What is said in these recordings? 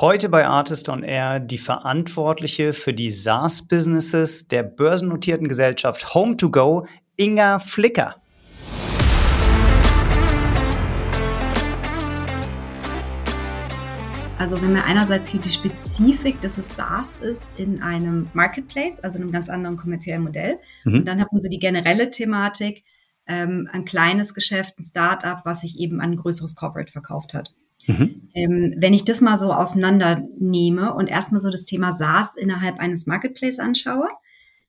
Heute bei Artist on Air die Verantwortliche für die SaaS-Businesses der börsennotierten Gesellschaft Home2Go, Inga Flicker. Also wenn wir einerseits hier die Spezifik, dass es SaaS ist in einem Marketplace, also in einem ganz anderen kommerziellen Modell. Mhm. Und dann haben Sie die generelle Thematik, ähm, ein kleines Geschäft, ein Startup, was sich eben an ein größeres Corporate verkauft hat. Mhm. Ähm, wenn ich das mal so auseinandernehme und erstmal so das Thema SaaS innerhalb eines Marketplace anschaue,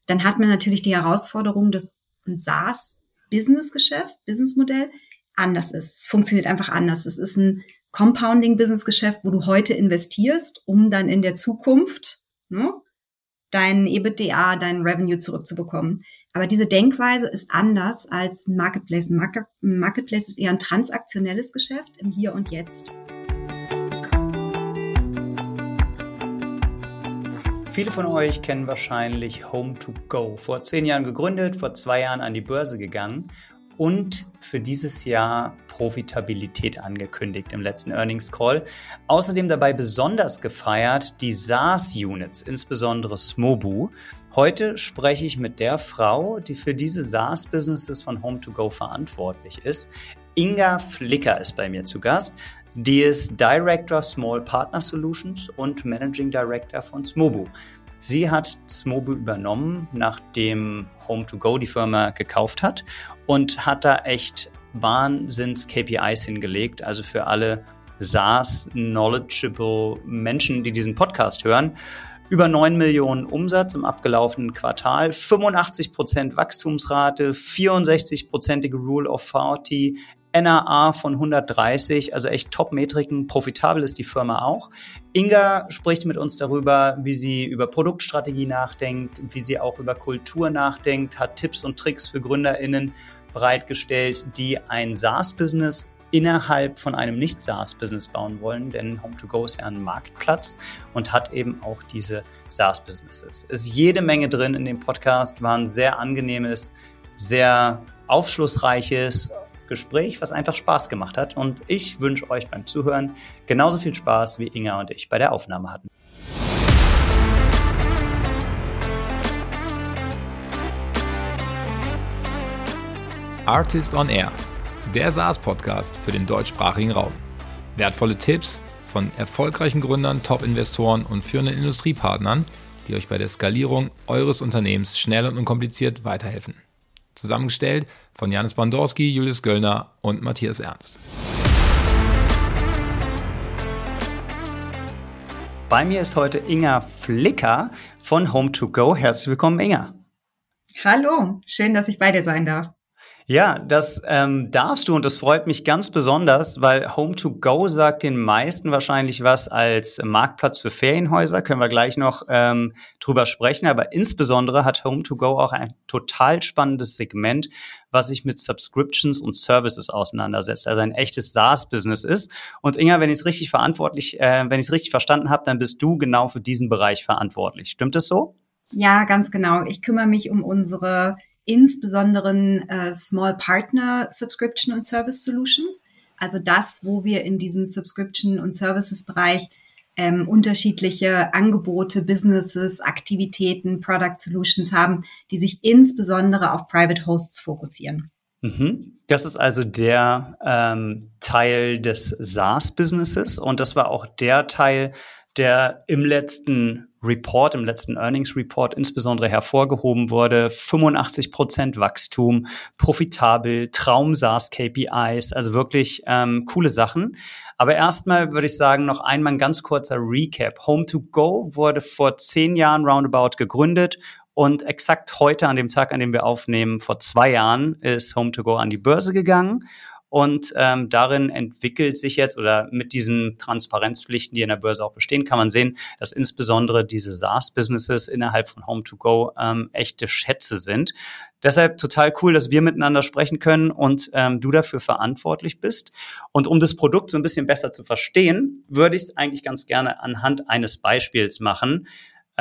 dann hat man natürlich die Herausforderung, dass ein SaaS-Business-Geschäft, Businessmodell anders ist. Es funktioniert einfach anders. Es ist ein Compounding-Business-Geschäft, wo du heute investierst, um dann in der Zukunft ne, dein EBITDA, dein Revenue zurückzubekommen. Aber diese Denkweise ist anders als ein Marketplace. Ein Marketplace ist eher ein transaktionelles Geschäft im Hier und Jetzt. Viele von euch kennen wahrscheinlich Home2Go. Vor zehn Jahren gegründet, vor zwei Jahren an die Börse gegangen und für dieses Jahr Profitabilität angekündigt im letzten Earnings Call. Außerdem dabei besonders gefeiert die SaaS-Units, insbesondere Smobu. Heute spreche ich mit der Frau, die für diese SaaS-Businesses von Home2Go verantwortlich ist. Inga Flicker ist bei mir zu Gast. Die ist Director Small Partner Solutions und Managing Director von Smobu. Sie hat Smobu übernommen, nachdem Home2Go die Firma gekauft hat und hat da echt Wahnsinns-KPIs hingelegt. Also für alle SaaS-knowledgeable Menschen, die diesen Podcast hören. Über 9 Millionen Umsatz im abgelaufenen Quartal, 85% Wachstumsrate, 64%ige Rule of 40, NAA von 130, also echt Top-Metriken. Profitabel ist die Firma auch. Inga spricht mit uns darüber, wie sie über Produktstrategie nachdenkt, wie sie auch über Kultur nachdenkt, hat Tipps und Tricks für GründerInnen bereitgestellt, die ein SaaS-Business innerhalb von einem Nicht-SaaS-Business bauen wollen, denn Home2Go ist ja ein Marktplatz und hat eben auch diese SaaS-Businesses. Es ist jede Menge drin in dem Podcast, war ein sehr angenehmes, sehr aufschlussreiches Gespräch, was einfach Spaß gemacht hat. Und ich wünsche euch beim Zuhören genauso viel Spaß, wie Inga und ich bei der Aufnahme hatten. Artist on Air, der SaaS-Podcast für den deutschsprachigen Raum. Wertvolle Tipps von erfolgreichen Gründern, Top-Investoren und führenden Industriepartnern, die euch bei der Skalierung eures Unternehmens schnell und unkompliziert weiterhelfen. Zusammengestellt von Janis Bandorski, Julius Göllner und Matthias Ernst. Bei mir ist heute Inga Flicker von Home2Go. Herzlich willkommen, Inga. Hallo, schön, dass ich bei dir sein darf. Ja, das ähm, darfst du und das freut mich ganz besonders, weil Home2Go sagt den meisten wahrscheinlich was als Marktplatz für Ferienhäuser. Können wir gleich noch ähm, drüber sprechen. Aber insbesondere hat Home2Go auch ein total spannendes Segment, was sich mit Subscriptions und Services auseinandersetzt, also ein echtes SaaS-Business ist. Und Inga, wenn ich es richtig verantwortlich, äh, wenn ich es richtig verstanden habe, dann bist du genau für diesen Bereich verantwortlich. Stimmt es so? Ja, ganz genau. Ich kümmere mich um unsere insbesondere äh, Small Partner Subscription und Service Solutions. Also das, wo wir in diesem Subscription und Services Bereich ähm, unterschiedliche Angebote, Businesses, Aktivitäten, Product Solutions haben, die sich insbesondere auf Private Hosts fokussieren. Mhm. Das ist also der ähm, Teil des SaaS-Businesses und das war auch der Teil, der im letzten Report, im letzten Earnings Report insbesondere hervorgehoben wurde. 85 Prozent Wachstum, profitabel, Traum SaaS KPIs, also wirklich ähm, coole Sachen. Aber erstmal würde ich sagen, noch einmal ein ganz kurzer Recap. Home2Go wurde vor zehn Jahren roundabout gegründet und exakt heute, an dem Tag, an dem wir aufnehmen, vor zwei Jahren, ist Home2Go an die Börse gegangen. Und ähm, darin entwickelt sich jetzt oder mit diesen Transparenzpflichten, die in der Börse auch bestehen, kann man sehen, dass insbesondere diese SaaS-Businesses innerhalb von Home2Go ähm, echte Schätze sind. Deshalb total cool, dass wir miteinander sprechen können und ähm, du dafür verantwortlich bist. Und um das Produkt so ein bisschen besser zu verstehen, würde ich es eigentlich ganz gerne anhand eines Beispiels machen.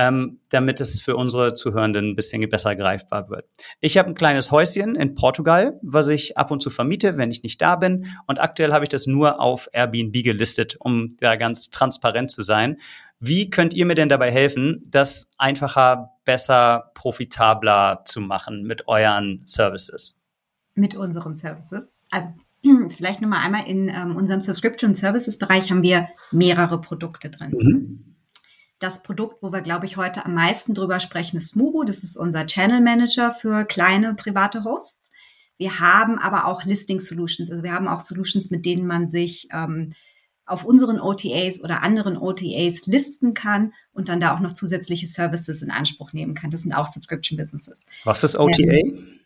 Ähm, damit es für unsere Zuhörenden ein bisschen besser greifbar wird. Ich habe ein kleines Häuschen in Portugal, was ich ab und zu vermiete, wenn ich nicht da bin. Und aktuell habe ich das nur auf Airbnb gelistet, um da ganz transparent zu sein. Wie könnt ihr mir denn dabei helfen, das einfacher, besser, profitabler zu machen mit euren Services? Mit unseren Services. Also vielleicht nochmal einmal in ähm, unserem Subscription Services Bereich haben wir mehrere Produkte drin. Mhm. Das Produkt, wo wir, glaube ich, heute am meisten drüber sprechen, ist Smubo. Das ist unser Channel Manager für kleine private Hosts. Wir haben aber auch Listing Solutions. Also wir haben auch Solutions, mit denen man sich ähm, auf unseren OTAs oder anderen OTAs listen kann und dann da auch noch zusätzliche Services in Anspruch nehmen kann. Das sind auch Subscription Businesses. Was ist OTA? Ähm,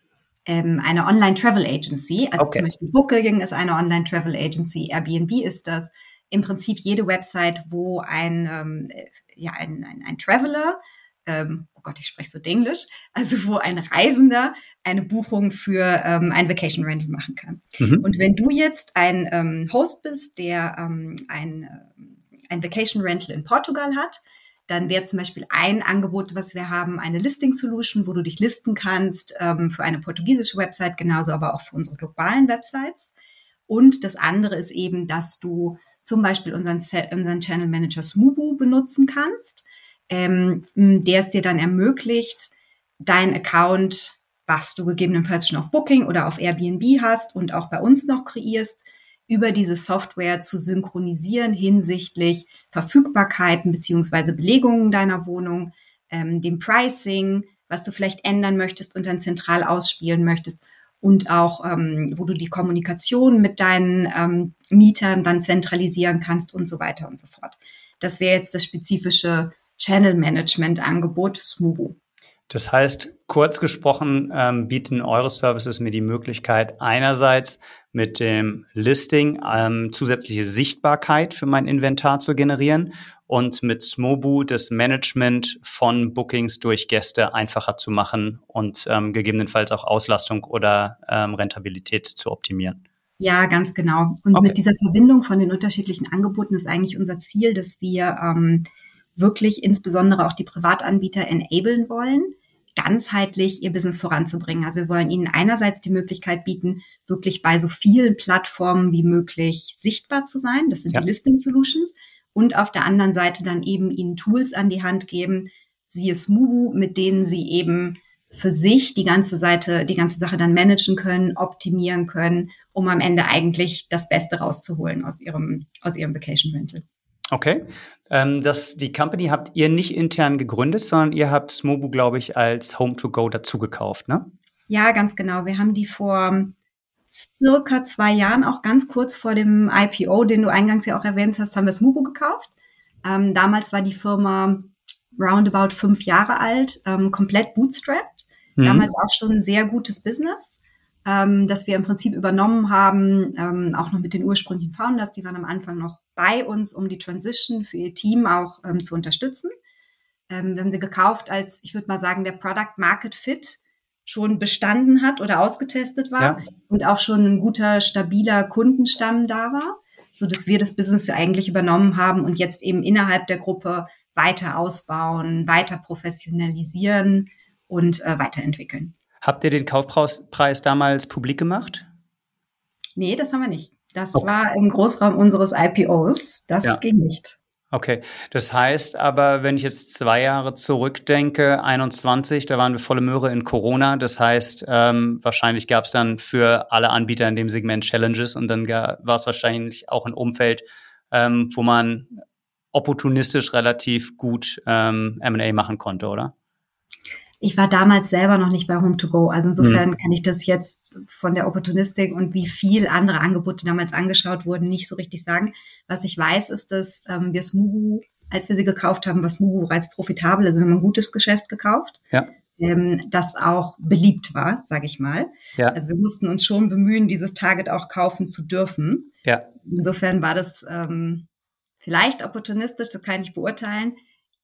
ähm, eine Online Travel Agency. Also okay. zum Beispiel Booking ist eine Online Travel Agency, Airbnb ist das. Im Prinzip jede Website, wo ein, ähm, ja, ein, ein, ein Traveler ähm, oh Gott, ich spreche so Englisch, also wo ein Reisender eine Buchung für ähm, ein Vacation Rental machen kann. Mhm. Und wenn du jetzt ein ähm, Host bist, der ähm, ein, äh, ein Vacation Rental in Portugal hat, dann wäre zum Beispiel ein Angebot, was wir haben, eine Listing Solution, wo du dich listen kannst ähm, für eine portugiesische Website, genauso aber auch für unsere globalen Websites. Und das andere ist eben, dass du zum Beispiel unseren, unseren Channel Manager Smubu benutzen kannst ähm, der es dir dann ermöglicht, dein Account, was du gegebenenfalls schon auf Booking oder auf Airbnb hast und auch bei uns noch kreierst, über diese Software zu synchronisieren hinsichtlich Verfügbarkeiten beziehungsweise Belegungen deiner Wohnung, ähm, dem Pricing, was du vielleicht ändern möchtest und dann zentral ausspielen möchtest und auch, ähm, wo du die Kommunikation mit deinen ähm, Mietern dann zentralisieren kannst und so weiter und so fort. Das wäre jetzt das spezifische Channel Management Angebot Smubu. Das heißt, kurz gesprochen ähm, bieten eure Services mir die Möglichkeit, einerseits mit dem Listing ähm, zusätzliche Sichtbarkeit für mein Inventar zu generieren und mit Smobu das Management von Bookings durch Gäste einfacher zu machen und ähm, gegebenenfalls auch Auslastung oder ähm, Rentabilität zu optimieren. Ja, ganz genau. Und okay. mit dieser Verbindung von den unterschiedlichen Angeboten ist eigentlich unser Ziel, dass wir ähm, wirklich insbesondere auch die Privatanbieter enablen wollen, ganzheitlich ihr Business voranzubringen. Also wir wollen ihnen einerseits die Möglichkeit bieten, wirklich bei so vielen Plattformen wie möglich sichtbar zu sein. Das sind ja. die Listing Solutions. Und auf der anderen Seite dann eben ihnen Tools an die Hand geben, siehe Smubu, mit denen sie eben für sich die ganze Seite, die ganze Sache dann managen können, optimieren können, um am Ende eigentlich das Beste rauszuholen aus ihrem, aus ihrem Vacation Rental. Okay. Ähm, das, die Company habt ihr nicht intern gegründet, sondern ihr habt Smobu, glaube ich, als Home-to-Go dazugekauft, ne? Ja, ganz genau. Wir haben die vor circa zwei Jahren, auch ganz kurz vor dem IPO, den du eingangs ja auch erwähnt hast, haben wir Smobu gekauft. Ähm, damals war die Firma roundabout fünf Jahre alt, ähm, komplett bootstrapped. Mhm. Damals auch schon ein sehr gutes Business ähm, das wir im Prinzip übernommen haben, ähm, auch noch mit den ursprünglichen Founders, die waren am Anfang noch bei uns, um die Transition für ihr Team auch ähm, zu unterstützen. Ähm, wir haben sie gekauft, als ich würde mal sagen, der Product Market Fit schon bestanden hat oder ausgetestet war ja. und auch schon ein guter, stabiler Kundenstamm da war, so dass wir das Business ja eigentlich übernommen haben und jetzt eben innerhalb der Gruppe weiter ausbauen, weiter professionalisieren und äh, weiterentwickeln. Habt ihr den Kaufpreis damals publik gemacht? Nee, das haben wir nicht. Das okay. war im Großraum unseres IPOs. Das ja. ging nicht. Okay, das heißt aber, wenn ich jetzt zwei Jahre zurückdenke, 21, da waren wir volle Möhre in Corona. Das heißt, ähm, wahrscheinlich gab es dann für alle Anbieter in dem Segment Challenges und dann war es wahrscheinlich auch ein Umfeld, ähm, wo man opportunistisch relativ gut ähm, M&A machen konnte, oder? Ich war damals selber noch nicht bei Home2Go. Also insofern mhm. kann ich das jetzt von der Opportunistik und wie viel andere Angebote damals angeschaut wurden, nicht so richtig sagen. Was ich weiß, ist, dass ähm, wir Smugu, als wir sie gekauft haben, war Smugu bereits profitabel. Also wir haben ein gutes Geschäft gekauft. Ja. Ähm, das auch beliebt war, sage ich mal. Ja. Also wir mussten uns schon bemühen, dieses Target auch kaufen zu dürfen. Ja. Insofern war das ähm, vielleicht opportunistisch, das kann ich beurteilen,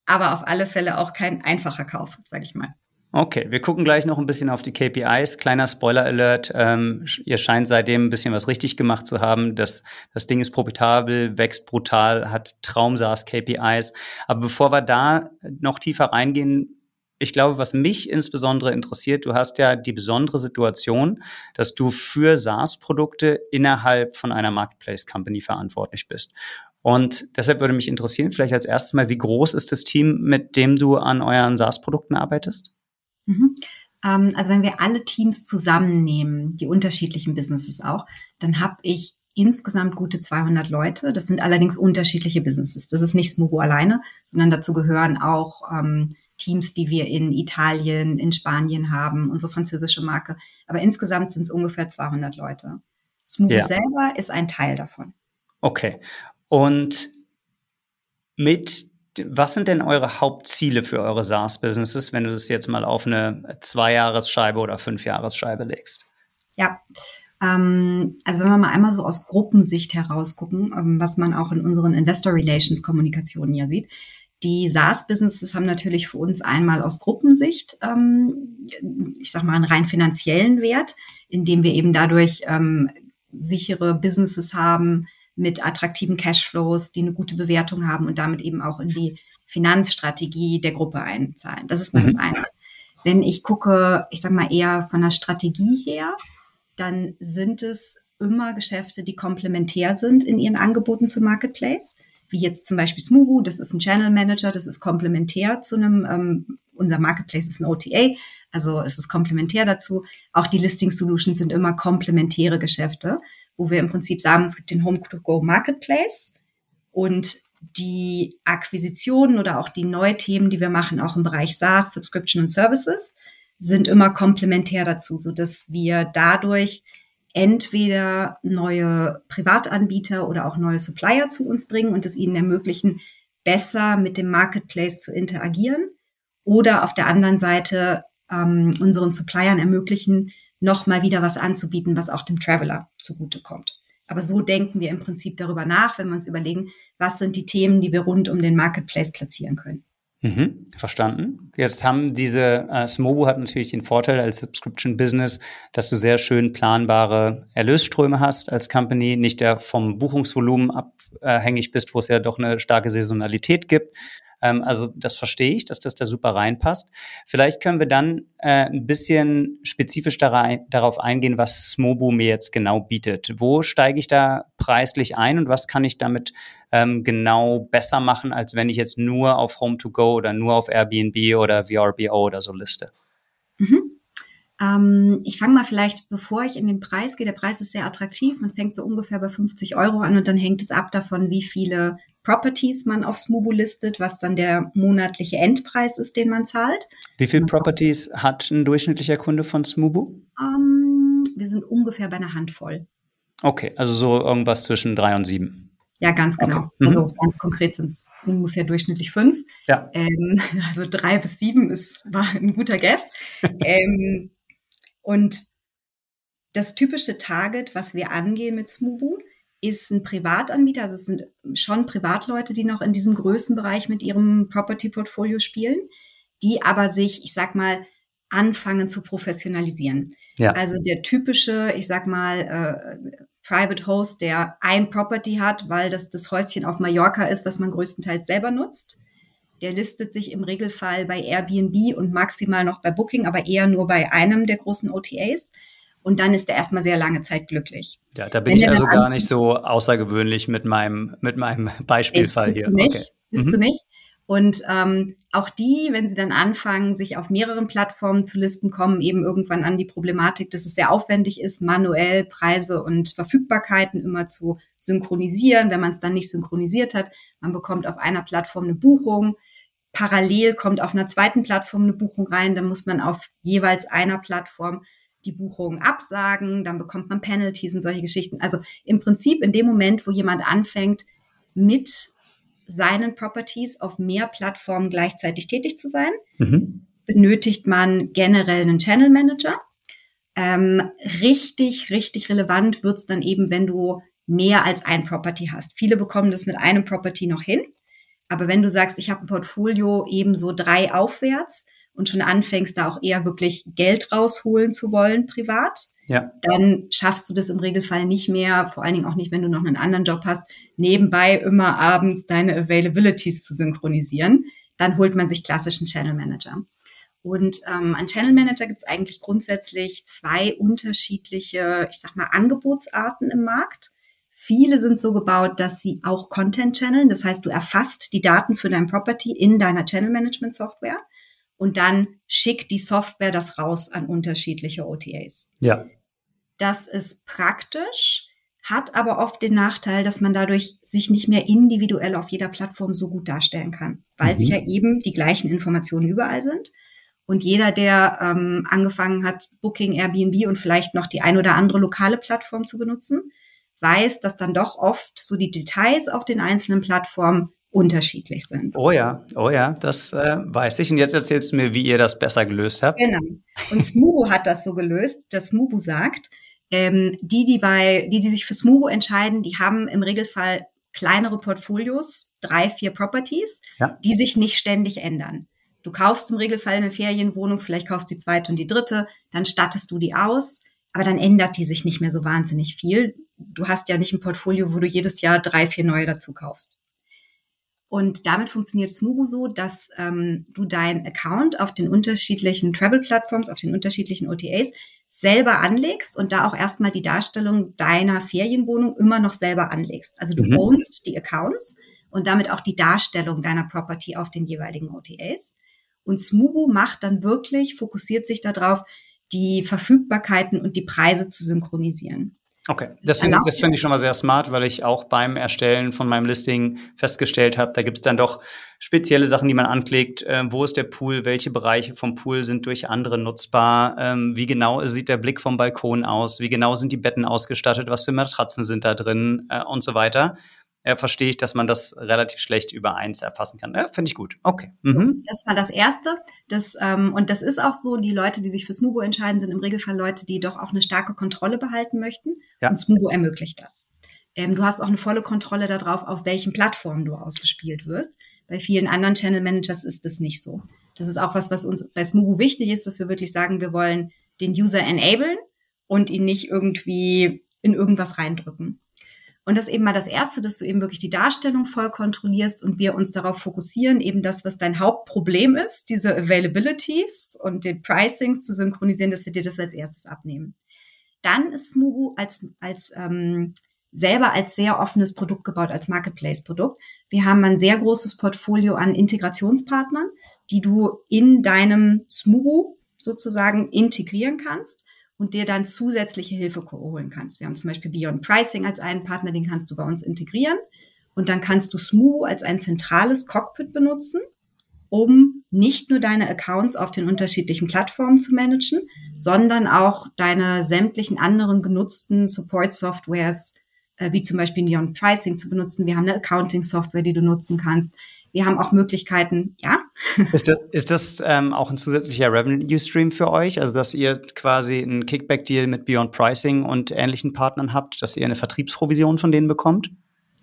aber auf alle Fälle auch kein einfacher Kauf, sage ich mal. Okay, wir gucken gleich noch ein bisschen auf die KPIs. Kleiner Spoiler-Alert. Ähm, ihr scheint seitdem ein bisschen was richtig gemacht zu haben. Das, das Ding ist profitabel, wächst brutal, hat Traumsaas-KPIs. Aber bevor wir da noch tiefer reingehen, ich glaube, was mich insbesondere interessiert, du hast ja die besondere Situation, dass du für SaaS-Produkte innerhalb von einer Marketplace-Company verantwortlich bist. Und deshalb würde mich interessieren, vielleicht als erstes mal, wie groß ist das Team, mit dem du an euren SaaS-Produkten arbeitest? Mhm. Ähm, also wenn wir alle Teams zusammennehmen, die unterschiedlichen Businesses auch, dann habe ich insgesamt gute 200 Leute. Das sind allerdings unterschiedliche Businesses. Das ist nicht Smugo alleine, sondern dazu gehören auch ähm, Teams, die wir in Italien, in Spanien haben, unsere französische Marke. Aber insgesamt sind es ungefähr 200 Leute. Smugo ja. selber ist ein Teil davon. Okay. Und mit was sind denn eure Hauptziele für eure SaaS-Businesses, wenn du das jetzt mal auf eine Zweijahresscheibe oder Fünfjahresscheibe legst? Ja, ähm, also wenn wir mal einmal so aus Gruppensicht herausgucken, ähm, was man auch in unseren Investor Relations Kommunikationen ja sieht, die SaaS-Businesses haben natürlich für uns einmal aus Gruppensicht, ähm, ich sag mal, einen rein finanziellen Wert, indem wir eben dadurch ähm, sichere Businesses haben, mit attraktiven Cashflows, die eine gute Bewertung haben und damit eben auch in die Finanzstrategie der Gruppe einzahlen. Das ist mal mhm. das eine. Wenn ich gucke, ich sag mal eher von der Strategie her, dann sind es immer Geschäfte, die komplementär sind in ihren Angeboten zum Marketplace, wie jetzt zum Beispiel Smugu, das ist ein Channel Manager, das ist komplementär zu einem, ähm, unser Marketplace ist ein OTA, also es ist komplementär dazu. Auch die Listing Solutions sind immer komplementäre Geschäfte wo wir im Prinzip sagen, es gibt den Home-to-Go Marketplace. Und die Akquisitionen oder auch die Neuthemen, die wir machen, auch im Bereich SaaS, Subscription und Services, sind immer komplementär dazu, so dass wir dadurch entweder neue Privatanbieter oder auch neue Supplier zu uns bringen und es ihnen ermöglichen, besser mit dem Marketplace zu interagieren oder auf der anderen Seite ähm, unseren Suppliern ermöglichen, noch mal wieder was anzubieten, was auch dem Traveler zugutekommt. Aber so denken wir im Prinzip darüber nach, wenn wir uns überlegen, was sind die Themen, die wir rund um den Marketplace platzieren können. Mhm, verstanden. Jetzt haben diese, äh, Smobo hat natürlich den Vorteil als Subscription Business, dass du sehr schön planbare Erlösströme hast als Company, nicht der vom Buchungsvolumen abhängig bist, wo es ja doch eine starke Saisonalität gibt, ähm, also das verstehe ich, dass das da super reinpasst. Vielleicht können wir dann äh, ein bisschen spezifisch darauf eingehen, was Smobu mir jetzt genau bietet. Wo steige ich da preislich ein und was kann ich damit ähm, genau besser machen, als wenn ich jetzt nur auf Home2Go oder nur auf Airbnb oder VRBO oder so liste? Mhm. Ähm, ich fange mal vielleicht, bevor ich in den Preis gehe, der Preis ist sehr attraktiv, man fängt so ungefähr bei 50 Euro an und dann hängt es ab davon, wie viele Properties man auf Smubu listet, was dann der monatliche Endpreis ist, den man zahlt. Wie viele Properties hat ein durchschnittlicher Kunde von Smubu? Um, ähm, wir sind ungefähr bei einer Handvoll. Okay, also so irgendwas zwischen drei und sieben. Ja, ganz genau. Okay. Mhm. Also ganz konkret sind es ungefähr durchschnittlich fünf. Ja. Ähm, also drei bis sieben ist war ein guter Guess. ähm, und das typische Target, was wir angehen mit Smubu, ist ein Privatanbieter, also es sind schon Privatleute, die noch in diesem Größenbereich mit ihrem Property-Portfolio spielen, die aber sich, ich sag mal, anfangen zu professionalisieren. Ja. Also der typische, ich sag mal, äh, Private Host, der ein Property hat, weil das das Häuschen auf Mallorca ist, was man größtenteils selber nutzt. Der listet sich im Regelfall bei Airbnb und maximal noch bei Booking, aber eher nur bei einem der großen OTAs und dann ist er erstmal sehr lange Zeit glücklich. Ja, da bin Wenn ich also gar nicht so außergewöhnlich mit meinem, mit meinem Beispielfall hier. Du nicht, okay. Bist mhm. du nicht? Und ähm, auch die, wenn sie dann anfangen, sich auf mehreren Plattformen zu listen, kommen eben irgendwann an die Problematik, dass es sehr aufwendig ist, manuell Preise und Verfügbarkeiten immer zu synchronisieren. Wenn man es dann nicht synchronisiert hat, man bekommt auf einer Plattform eine Buchung, parallel kommt auf einer zweiten Plattform eine Buchung rein, dann muss man auf jeweils einer Plattform die Buchung absagen, dann bekommt man Penalties und solche Geschichten. Also im Prinzip in dem Moment, wo jemand anfängt, mit seinen Properties auf mehr Plattformen gleichzeitig tätig zu sein, mhm. benötigt man generell einen Channel Manager. Ähm, richtig, richtig relevant wird's dann eben, wenn du mehr als ein Property hast. Viele bekommen das mit einem Property noch hin. Aber wenn du sagst, ich habe ein Portfolio ebenso drei aufwärts, und schon anfängst, da auch eher wirklich Geld rausholen zu wollen, privat, ja. dann schaffst du das im Regelfall nicht mehr, vor allen Dingen auch nicht, wenn du noch einen anderen Job hast, nebenbei immer abends deine Availabilities zu synchronisieren. Dann holt man sich klassischen Channel Manager. Und ähm, an Channel Manager gibt es eigentlich grundsätzlich zwei unterschiedliche, ich sag mal, Angebotsarten im Markt. Viele sind so gebaut, dass sie auch Content channeln. Das heißt, du erfasst die Daten für dein Property in deiner Channel Management Software und dann schickt die Software das raus an unterschiedliche OTAs. Ja. Das ist praktisch, hat aber oft den Nachteil, dass man dadurch sich nicht mehr individuell auf jeder Plattform so gut darstellen kann, weil mhm. es ja eben die gleichen Informationen überall sind. Und jeder, der ähm, angefangen hat, Booking, Airbnb und vielleicht noch die ein oder andere lokale Plattform zu benutzen, weiß, dass dann doch oft so die Details auf den einzelnen Plattformen unterschiedlich sind. Oh ja, oh ja, das äh, weiß ich. Und jetzt erzählst du mir, wie ihr das besser gelöst habt. Genau. Und Smubo hat das so gelöst, dass Smubo sagt, ähm, die, die bei, die, die sich für Smubo entscheiden, die haben im Regelfall kleinere Portfolios, drei, vier Properties, ja. die sich nicht ständig ändern. Du kaufst im Regelfall eine Ferienwohnung, vielleicht kaufst du die zweite und die dritte, dann stattest du die aus, aber dann ändert die sich nicht mehr so wahnsinnig viel. Du hast ja nicht ein Portfolio, wo du jedes Jahr drei, vier neue dazu kaufst. Und damit funktioniert Smubu so, dass ähm, du deinen Account auf den unterschiedlichen Travel-Plattforms, auf den unterschiedlichen OTAs selber anlegst und da auch erstmal die Darstellung deiner Ferienwohnung immer noch selber anlegst. Also du mhm. ownst die Accounts und damit auch die Darstellung deiner Property auf den jeweiligen OTAs. Und Smubu macht dann wirklich, fokussiert sich darauf, die Verfügbarkeiten und die Preise zu synchronisieren. Okay, das finde das find ich schon mal sehr smart, weil ich auch beim Erstellen von meinem Listing festgestellt habe, da gibt es dann doch spezielle Sachen, die man anklickt. Äh, wo ist der Pool? Welche Bereiche vom Pool sind durch andere nutzbar? Ähm, wie genau sieht der Blick vom Balkon aus? Wie genau sind die Betten ausgestattet? Was für Matratzen sind da drin? Äh, und so weiter äh, verstehe ich, dass man das relativ schlecht über eins erfassen kann. Ja, Finde ich gut. Okay. Mhm. Das war das Erste. Das, ähm, und das ist auch so, die Leute, die sich für Smubo entscheiden, sind im Regelfall Leute, die doch auch eine starke Kontrolle behalten möchten. Ja. Und Smubo ermöglicht das. Ähm, du hast auch eine volle Kontrolle darauf, auf welchen Plattformen du ausgespielt wirst. Bei vielen anderen Channel Managers ist das nicht so. Das ist auch was, was uns bei Smubo wichtig ist, dass wir wirklich sagen, wir wollen den User enablen und ihn nicht irgendwie in irgendwas reindrücken. Und das ist eben mal das Erste, dass du eben wirklich die Darstellung voll kontrollierst und wir uns darauf fokussieren, eben das, was dein Hauptproblem ist, diese Availabilities und den Pricings zu synchronisieren, dass wir dir das als erstes abnehmen. Dann ist Smugu als, als ähm, selber als sehr offenes Produkt gebaut, als Marketplace-Produkt. Wir haben ein sehr großes Portfolio an Integrationspartnern, die du in deinem Smugu sozusagen integrieren kannst und dir dann zusätzliche Hilfe holen kannst. Wir haben zum Beispiel Beyond Pricing als einen Partner, den kannst du bei uns integrieren. Und dann kannst du Smooth als ein zentrales Cockpit benutzen, um nicht nur deine Accounts auf den unterschiedlichen Plattformen zu managen, sondern auch deine sämtlichen anderen genutzten Support-Softwares, äh, wie zum Beispiel Beyond Pricing zu benutzen. Wir haben eine Accounting-Software, die du nutzen kannst. Wir haben auch Möglichkeiten, ja. Ist das, ist das ähm, auch ein zusätzlicher Revenue Stream für euch? Also, dass ihr quasi einen Kickback-Deal mit Beyond Pricing und ähnlichen Partnern habt, dass ihr eine Vertriebsprovision von denen bekommt?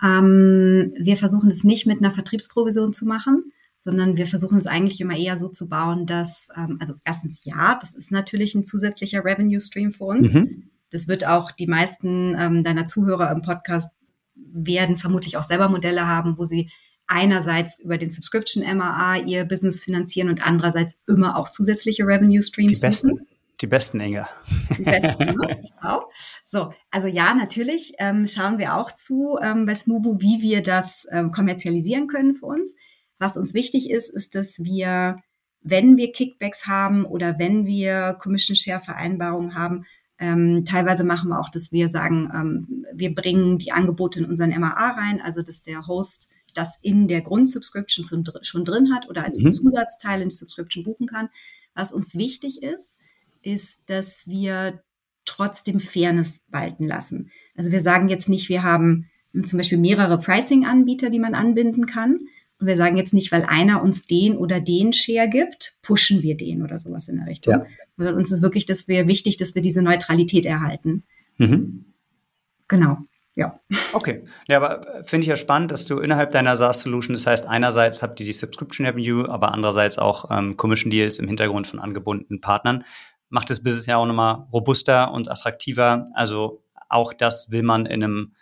Ähm, wir versuchen es nicht mit einer Vertriebsprovision zu machen, sondern wir versuchen es eigentlich immer eher so zu bauen, dass, ähm, also erstens ja, das ist natürlich ein zusätzlicher Revenue Stream für uns. Mhm. Das wird auch die meisten ähm, deiner Zuhörer im Podcast werden vermutlich auch selber Modelle haben, wo sie einerseits über den Subscription MAA ihr Business finanzieren und andererseits immer auch zusätzliche Revenue Streams die besten, suchen. Die besten, Inge. Die besten, ne? So, also ja, natürlich ähm, schauen wir auch zu ähm, bei Smubu, wie wir das ähm, kommerzialisieren können für uns. Was uns wichtig ist, ist, dass wir, wenn wir Kickbacks haben oder wenn wir Commission Share Vereinbarungen haben, ähm, teilweise machen wir auch, dass wir sagen, ähm, wir bringen die Angebote in unseren MAA rein, also dass der Host das in der Grundsubscription schon drin hat oder als mhm. Zusatzteil in die Subscription buchen kann. Was uns wichtig ist, ist, dass wir trotzdem Fairness walten lassen. Also wir sagen jetzt nicht, wir haben zum Beispiel mehrere Pricing-Anbieter, die man anbinden kann. Und wir sagen jetzt nicht, weil einer uns den oder den Share gibt, pushen wir den oder sowas in der Richtung. Ja. Sondern uns ist wirklich, dass wir wichtig, dass wir diese Neutralität erhalten. Mhm. Genau. Ja. Okay. Ja, aber finde ich ja spannend, dass du innerhalb deiner SaaS-Solution, das heißt, einerseits habt ihr die Subscription Revenue, aber andererseits auch ähm, Commission Deals im Hintergrund von angebundenen Partnern. Macht das Business ja auch nochmal robuster und attraktiver. Also auch das will man in einem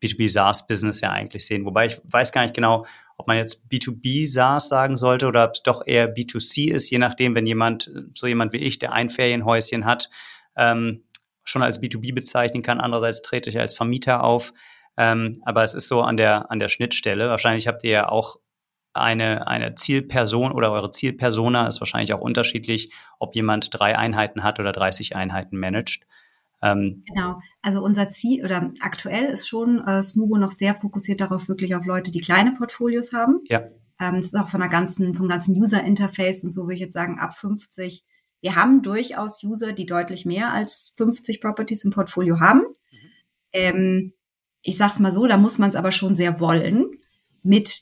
B2B SaaS-Business ja eigentlich sehen. Wobei ich weiß gar nicht genau, ob man jetzt B2B SaaS sagen sollte oder ob es doch eher B2C ist, je nachdem, wenn jemand, so jemand wie ich, der ein Ferienhäuschen hat, ähm, schon als B2B bezeichnen kann. Andererseits trete ich als Vermieter auf. Ähm, aber es ist so an der, an der Schnittstelle. Wahrscheinlich habt ihr ja auch eine, eine Zielperson oder eure Zielpersona ist wahrscheinlich auch unterschiedlich, ob jemand drei Einheiten hat oder 30 Einheiten managt. Ähm, genau. Also unser Ziel oder aktuell ist schon äh, Smugo noch sehr fokussiert darauf, wirklich auf Leute, die kleine Portfolios haben. Ja. Ähm, das ist auch von der ganzen, vom ganzen User Interface und so würde ich jetzt sagen, ab 50 wir haben durchaus User, die deutlich mehr als 50 Properties im Portfolio haben. Mhm. Ähm, ich sag's mal so, da muss man es aber schon sehr wollen mit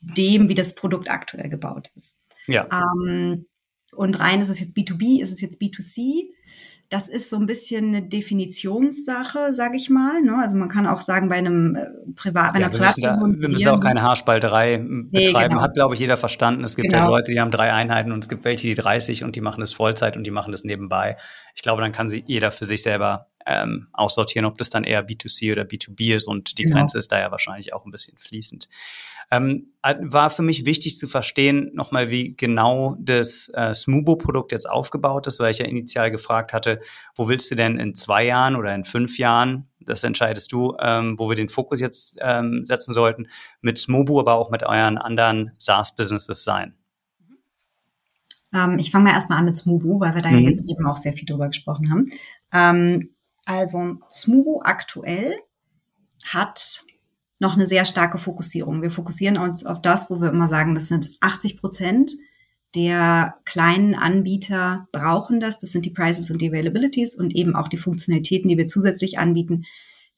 dem, wie das Produkt aktuell gebaut ist. Ja. Ähm, und rein ist es jetzt B2B, ist es jetzt B2C? Das ist so ein bisschen eine Definitionssache, sage ich mal. Ne? Also man kann auch sagen, bei einem äh, Privat, bei einer ja, wir Privatperson. Wir müssen da auch keine Haarspalterei betreiben. Nee, genau. Hat, glaube ich, jeder verstanden. Es gibt genau. ja Leute, die haben drei Einheiten und es gibt welche, die 30 und die machen das Vollzeit und die machen das nebenbei. Ich glaube, dann kann sie jeder für sich selber ähm, aussortieren, ob das dann eher B2C oder B2B ist und die genau. Grenze ist da ja wahrscheinlich auch ein bisschen fließend. Ähm, war für mich wichtig zu verstehen, nochmal, wie genau das äh, Smubo-Produkt jetzt aufgebaut ist, weil ich ja initial gefragt hatte, wo willst du denn in zwei Jahren oder in fünf Jahren, das entscheidest du, ähm, wo wir den Fokus jetzt ähm, setzen sollten, mit Smubo, aber auch mit euren anderen SaaS-Businesses sein. Ähm, ich fange mal erstmal an mit Smubo, weil wir da mhm. ja jetzt eben auch sehr viel drüber gesprochen haben. Also Smubo aktuell hat noch eine sehr starke Fokussierung. Wir fokussieren uns auf das, wo wir immer sagen, das sind 80 Prozent der kleinen Anbieter brauchen das. Das sind die Prices und die Availabilities und eben auch die Funktionalitäten, die wir zusätzlich anbieten,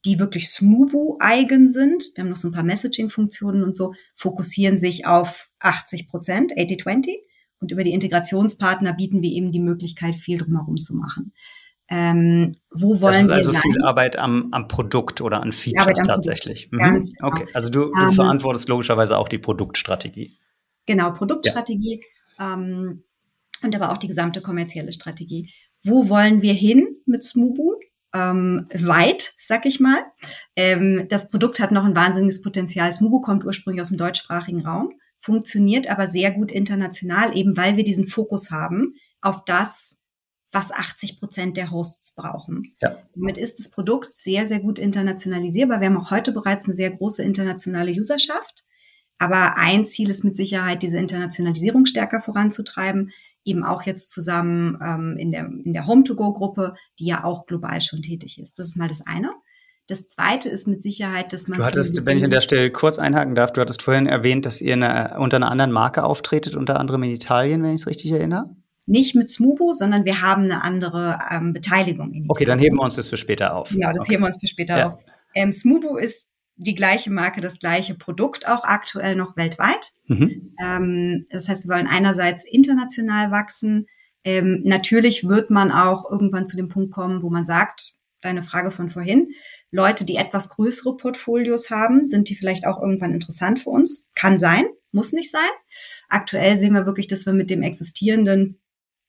die wirklich Smubu eigen sind. Wir haben noch so ein paar Messaging-Funktionen und so, fokussieren sich auf 80 Prozent, 80-20. Und über die Integrationspartner bieten wir eben die Möglichkeit, viel drumherum zu machen. Ähm, wo wollen das ist also wir viel Arbeit am, am Produkt oder an Features tatsächlich. Mhm. Genau. Okay, also du, du ähm, verantwortest logischerweise auch die Produktstrategie. Genau, Produktstrategie ja. ähm, und aber auch die gesamte kommerzielle Strategie. Wo wollen wir hin mit Smubu? Ähm, weit, sag ich mal. Ähm, das Produkt hat noch ein wahnsinniges Potenzial. Smubu kommt ursprünglich aus dem deutschsprachigen Raum, funktioniert aber sehr gut international, eben weil wir diesen Fokus haben auf das, was 80 Prozent der Hosts brauchen. Ja. Damit ist das Produkt sehr, sehr gut internationalisierbar. Wir haben auch heute bereits eine sehr große internationale Userschaft. Aber ein Ziel ist mit Sicherheit, diese Internationalisierung stärker voranzutreiben, eben auch jetzt zusammen ähm, in der, in der Home-to-Go-Gruppe, die ja auch global schon tätig ist. Das ist mal das eine. Das zweite ist mit Sicherheit, dass man. Du hattest, wenn ich an der Stelle kurz einhaken darf, du hattest vorhin erwähnt, dass ihr eine, unter einer anderen Marke auftretet, unter anderem in Italien, wenn ich es richtig erinnere nicht mit Smubo, sondern wir haben eine andere ähm, Beteiligung. In okay, dann heben wir uns das für später auf. Genau, das okay. heben wir uns für später ja. auf. Ähm, Smubo ist die gleiche Marke, das gleiche Produkt auch aktuell noch weltweit. Mhm. Ähm, das heißt, wir wollen einerseits international wachsen. Ähm, natürlich wird man auch irgendwann zu dem Punkt kommen, wo man sagt, deine Frage von vorhin, Leute, die etwas größere Portfolios haben, sind die vielleicht auch irgendwann interessant für uns? Kann sein, muss nicht sein. Aktuell sehen wir wirklich, dass wir mit dem existierenden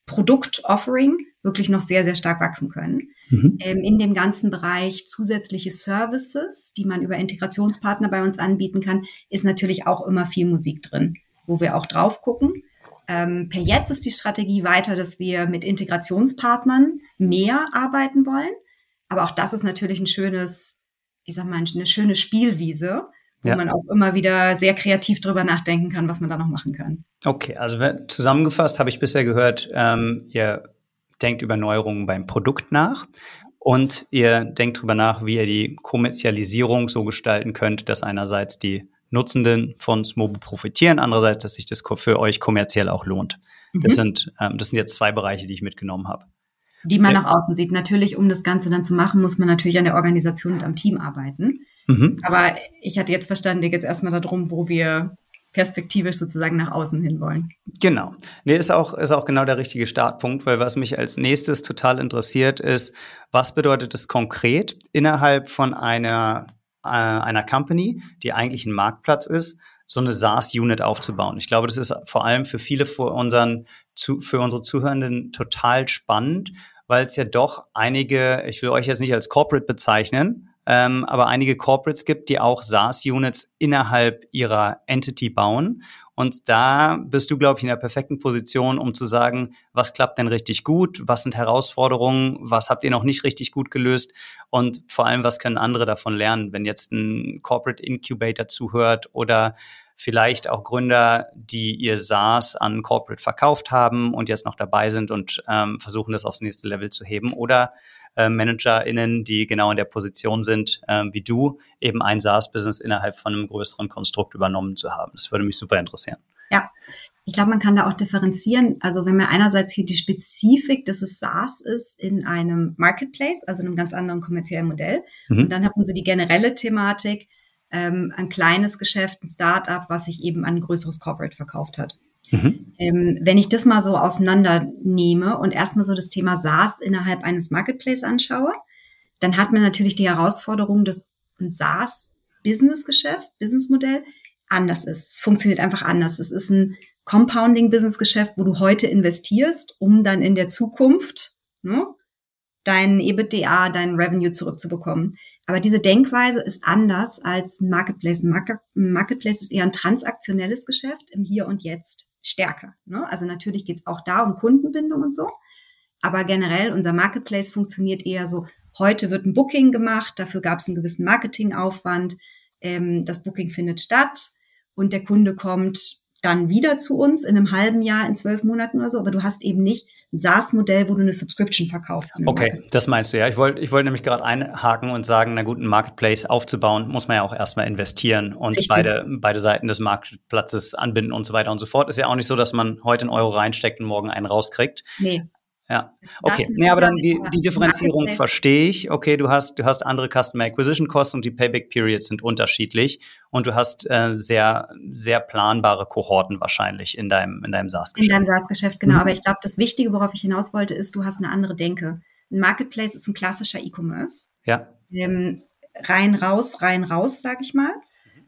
Produktoffering wirklich noch sehr, sehr stark wachsen können. Mhm. Ähm, in dem ganzen Bereich zusätzliche Services, die man über Integrationspartner bei uns anbieten kann, ist natürlich auch immer viel Musik drin, wo wir auch drauf gucken. Ähm, per jetzt ist die Strategie weiter, dass wir mit Integrationspartnern mehr arbeiten wollen. Aber auch das ist natürlich ein schönes, ich sag mal, eine schöne Spielwiese, wo ja. man auch immer wieder sehr kreativ drüber nachdenken kann, was man da noch machen kann. Okay, also zusammengefasst habe ich bisher gehört, ähm, ihr denkt über Neuerungen beim Produkt nach und ihr denkt darüber nach, wie ihr die Kommerzialisierung so gestalten könnt, dass einerseits die Nutzenden von Smobo profitieren, andererseits, dass sich das für euch kommerziell auch lohnt. Mhm. Das sind ähm, das sind jetzt zwei Bereiche, die ich mitgenommen habe. Die man ja. nach außen sieht. Natürlich, um das Ganze dann zu machen, muss man natürlich an der Organisation und am Team arbeiten. Mhm. Aber ich hatte jetzt verstanden, jetzt erstmal darum, wo wir perspektivisch sozusagen nach außen hin wollen. Genau. Nee, ist auch, ist auch genau der richtige Startpunkt, weil was mich als nächstes total interessiert ist, was bedeutet es konkret innerhalb von einer äh, einer Company, die eigentlich ein Marktplatz ist, so eine SaaS-Unit aufzubauen. Ich glaube, das ist vor allem für viele für, unseren, zu, für unsere Zuhörenden total spannend, weil es ja doch einige, ich will euch jetzt nicht als Corporate bezeichnen, ähm, aber einige Corporates gibt, die auch SaaS-Units innerhalb ihrer Entity bauen. Und da bist du, glaube ich, in der perfekten Position, um zu sagen, was klappt denn richtig gut, was sind Herausforderungen, was habt ihr noch nicht richtig gut gelöst? Und vor allem, was können andere davon lernen, wenn jetzt ein Corporate Incubator zuhört oder vielleicht auch Gründer, die ihr SaaS an Corporate verkauft haben und jetzt noch dabei sind und ähm, versuchen, das aufs nächste Level zu heben oder äh, ManagerInnen, die genau in der Position sind, äh, wie du, eben ein SaaS-Business innerhalb von einem größeren Konstrukt übernommen zu haben. Das würde mich super interessieren. Ja, ich glaube, man kann da auch differenzieren. Also wenn man einerseits hier die Spezifik, dass es SaaS ist in einem Marketplace, also in einem ganz anderen kommerziellen Modell. Mhm. Und dann hat man so die generelle Thematik, ähm, ein kleines Geschäft, ein Startup, was sich eben an ein größeres Corporate verkauft hat. Mhm. Ähm, wenn ich das mal so auseinandernehme und erstmal so das Thema SaaS innerhalb eines Marketplace anschaue, dann hat man natürlich die Herausforderung, dass ein SaaS-Business-Geschäft, Businessmodell anders ist. Es funktioniert einfach anders. Es ist ein Compounding-Business-Geschäft, wo du heute investierst, um dann in der Zukunft ne, dein EBITDA, dein Revenue zurückzubekommen. Aber diese Denkweise ist anders als ein Marketplace. Ein Marketplace ist eher ein transaktionelles Geschäft im Hier und Jetzt stärker. Ne? Also natürlich geht es auch da um Kundenbindung und so. Aber generell, unser Marketplace funktioniert eher so, heute wird ein Booking gemacht, dafür gab es einen gewissen Marketingaufwand, ähm, das Booking findet statt und der Kunde kommt dann wieder zu uns in einem halben Jahr, in zwölf Monaten oder so, aber du hast eben nicht ein SaaS-Modell, wo du eine Subscription verkaufst. Okay, das meinst du ja. Ich wollte ich wollte nämlich gerade einhaken und sagen, na gut, ein Marketplace aufzubauen, muss man ja auch erstmal investieren und beide, beide Seiten des Marktplatzes anbinden und so weiter und so fort. Ist ja auch nicht so, dass man heute einen Euro reinsteckt und morgen einen rauskriegt. Nee. Ja, okay. Nee, aber dann die, die Differenzierung verstehe ich. Okay, du hast, du hast andere Customer Acquisition Costs und die Payback Periods sind unterschiedlich und du hast äh, sehr, sehr planbare Kohorten wahrscheinlich in deinem, in deinem SaaS-Geschäft. In deinem SaaS-Geschäft, genau. Mhm. Aber ich glaube, das Wichtige, worauf ich hinaus wollte, ist, du hast eine andere Denke. Ein Marketplace ist ein klassischer E-Commerce. Ja. Ähm, rein, raus, rein, raus, sag ich mal.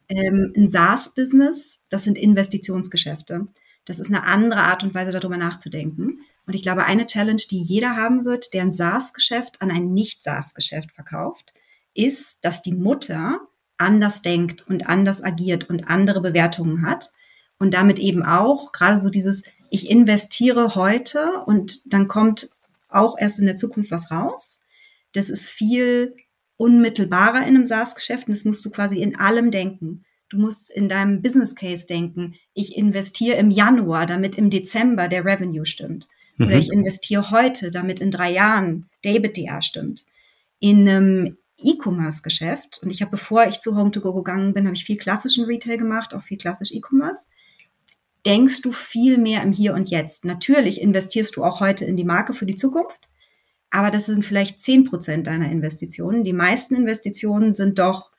Ähm, ein SaaS-Business, das sind Investitionsgeschäfte. Das ist eine andere Art und Weise, darüber nachzudenken. Und ich glaube, eine Challenge, die jeder haben wird, der ein SaaS-Geschäft an ein Nicht-SaaS-Geschäft verkauft, ist, dass die Mutter anders denkt und anders agiert und andere Bewertungen hat. Und damit eben auch gerade so dieses, ich investiere heute und dann kommt auch erst in der Zukunft was raus. Das ist viel unmittelbarer in einem SaaS-Geschäft und das musst du quasi in allem denken. Du musst in deinem Business Case denken, ich investiere im Januar, damit im Dezember der Revenue stimmt. Mhm. Oder ich investiere heute, damit in drei Jahren der EBITDA stimmt. In einem E-Commerce-Geschäft, und ich habe, bevor ich zu Home2Go gegangen bin, habe ich viel klassischen Retail gemacht, auch viel klassisch E-Commerce. Denkst du viel mehr im Hier und Jetzt? Natürlich investierst du auch heute in die Marke für die Zukunft, aber das sind vielleicht zehn Prozent deiner Investitionen. Die meisten Investitionen sind doch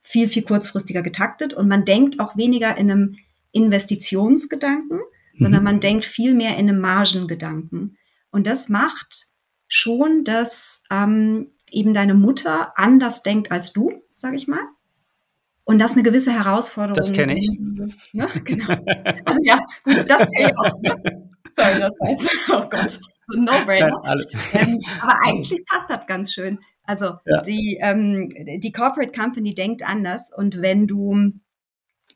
viel, viel kurzfristiger getaktet und man denkt auch weniger in einem Investitionsgedanken, sondern mhm. man denkt viel mehr in einem Margengedanken. Und das macht schon, dass ähm, eben deine Mutter anders denkt als du, sage ich mal. Und das ist eine gewisse Herausforderung. Das kenne ich. Ne? Genau. Also ja, gut, das kenne ich auch. Ne? Sorry, das jetzt, oh Gott, so No-Brainer. Ähm, aber eigentlich passt das ganz schön. Also ja. die, ähm, die Corporate Company denkt anders und wenn du,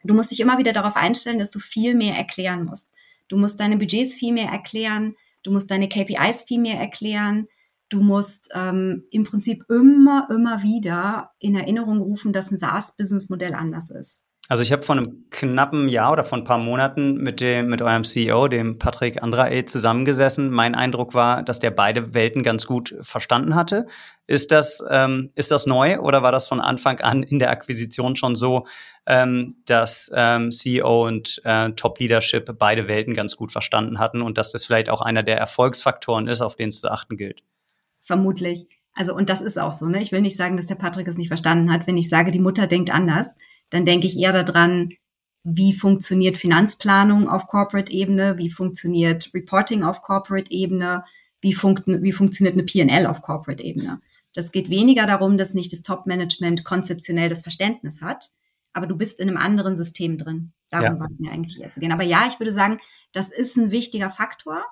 du musst dich immer wieder darauf einstellen, dass du viel mehr erklären musst. Du musst deine Budgets viel mehr erklären, du musst deine KPIs viel mehr erklären, du musst ähm, im Prinzip immer, immer wieder in Erinnerung rufen, dass ein SaaS-Business-Modell anders ist. Also ich habe vor einem knappen Jahr oder vor ein paar Monaten mit dem mit eurem CEO, dem Patrick Andrae, zusammengesessen. Mein Eindruck war, dass der beide Welten ganz gut verstanden hatte. Ist das ähm, ist das neu oder war das von Anfang an in der Akquisition schon so, ähm, dass ähm, CEO und äh, Top Leadership beide Welten ganz gut verstanden hatten und dass das vielleicht auch einer der Erfolgsfaktoren ist, auf den es zu achten gilt? Vermutlich. Also und das ist auch so. Ne? Ich will nicht sagen, dass der Patrick es nicht verstanden hat, wenn ich sage, die Mutter denkt anders dann denke ich eher daran, wie funktioniert Finanzplanung auf Corporate-Ebene, wie funktioniert Reporting auf Corporate-Ebene, wie, funkt, wie funktioniert eine PL auf Corporate-Ebene. Das geht weniger darum, dass nicht das Top-Management konzeptionell das Verständnis hat, aber du bist in einem anderen System drin. Darum ja. war es mir eigentlich jetzt zu gehen. Aber ja, ich würde sagen, das ist ein wichtiger Faktor,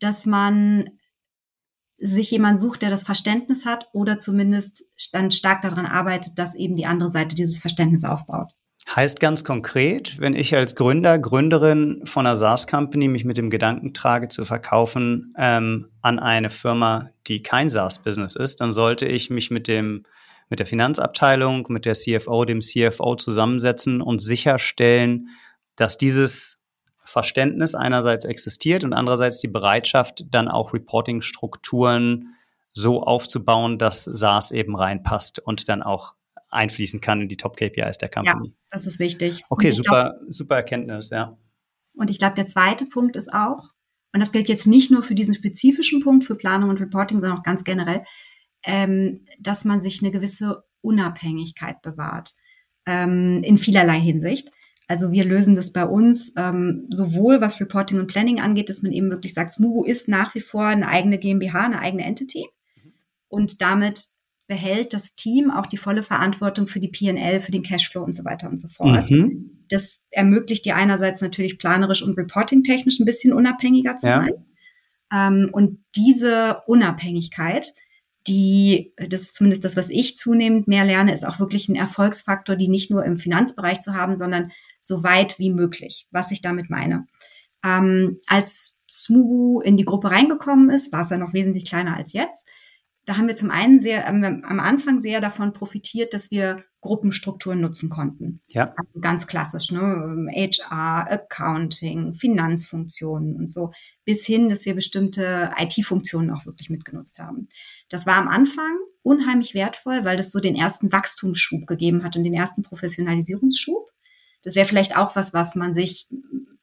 dass man sich jemand sucht, der das Verständnis hat oder zumindest dann stark daran arbeitet, dass eben die andere Seite dieses Verständnis aufbaut. Heißt ganz konkret, wenn ich als Gründer, Gründerin von einer SaaS-Company mich mit dem Gedanken trage, zu verkaufen ähm, an eine Firma, die kein SaaS-Business ist, dann sollte ich mich mit dem mit der Finanzabteilung, mit der CFO, dem CFO zusammensetzen und sicherstellen, dass dieses Verständnis einerseits existiert und andererseits die Bereitschaft, dann auch Reporting-Strukturen so aufzubauen, dass SaaS eben reinpasst und dann auch einfließen kann in die Top-KPIs der Company. Ja, das ist wichtig. Okay, super, glaub, super Erkenntnis, ja. Und ich glaube, der zweite Punkt ist auch, und das gilt jetzt nicht nur für diesen spezifischen Punkt für Planung und Reporting, sondern auch ganz generell, ähm, dass man sich eine gewisse Unabhängigkeit bewahrt ähm, in vielerlei Hinsicht. Also wir lösen das bei uns ähm, sowohl was Reporting und Planning angeht, dass man eben wirklich sagt, Smugo ist nach wie vor eine eigene GmbH, eine eigene Entity und damit behält das Team auch die volle Verantwortung für die P&L, für den Cashflow und so weiter und so fort. Mhm. Das ermöglicht dir einerseits natürlich planerisch und reporting-technisch ein bisschen unabhängiger zu ja. sein. Ähm, und diese Unabhängigkeit, die, das ist zumindest das, was ich zunehmend mehr lerne, ist auch wirklich ein Erfolgsfaktor, die nicht nur im Finanzbereich zu haben, sondern so weit wie möglich. Was ich damit meine. Ähm, als Smugu in die Gruppe reingekommen ist, war es ja noch wesentlich kleiner als jetzt da haben wir zum einen sehr ähm, am Anfang sehr davon profitiert, dass wir Gruppenstrukturen nutzen konnten. Ja. Also ganz klassisch, ne? HR, Accounting, Finanzfunktionen und so, bis hin, dass wir bestimmte IT-Funktionen auch wirklich mitgenutzt haben. Das war am Anfang unheimlich wertvoll, weil das so den ersten Wachstumsschub gegeben hat und den ersten Professionalisierungsschub. Das wäre vielleicht auch was, was man sich,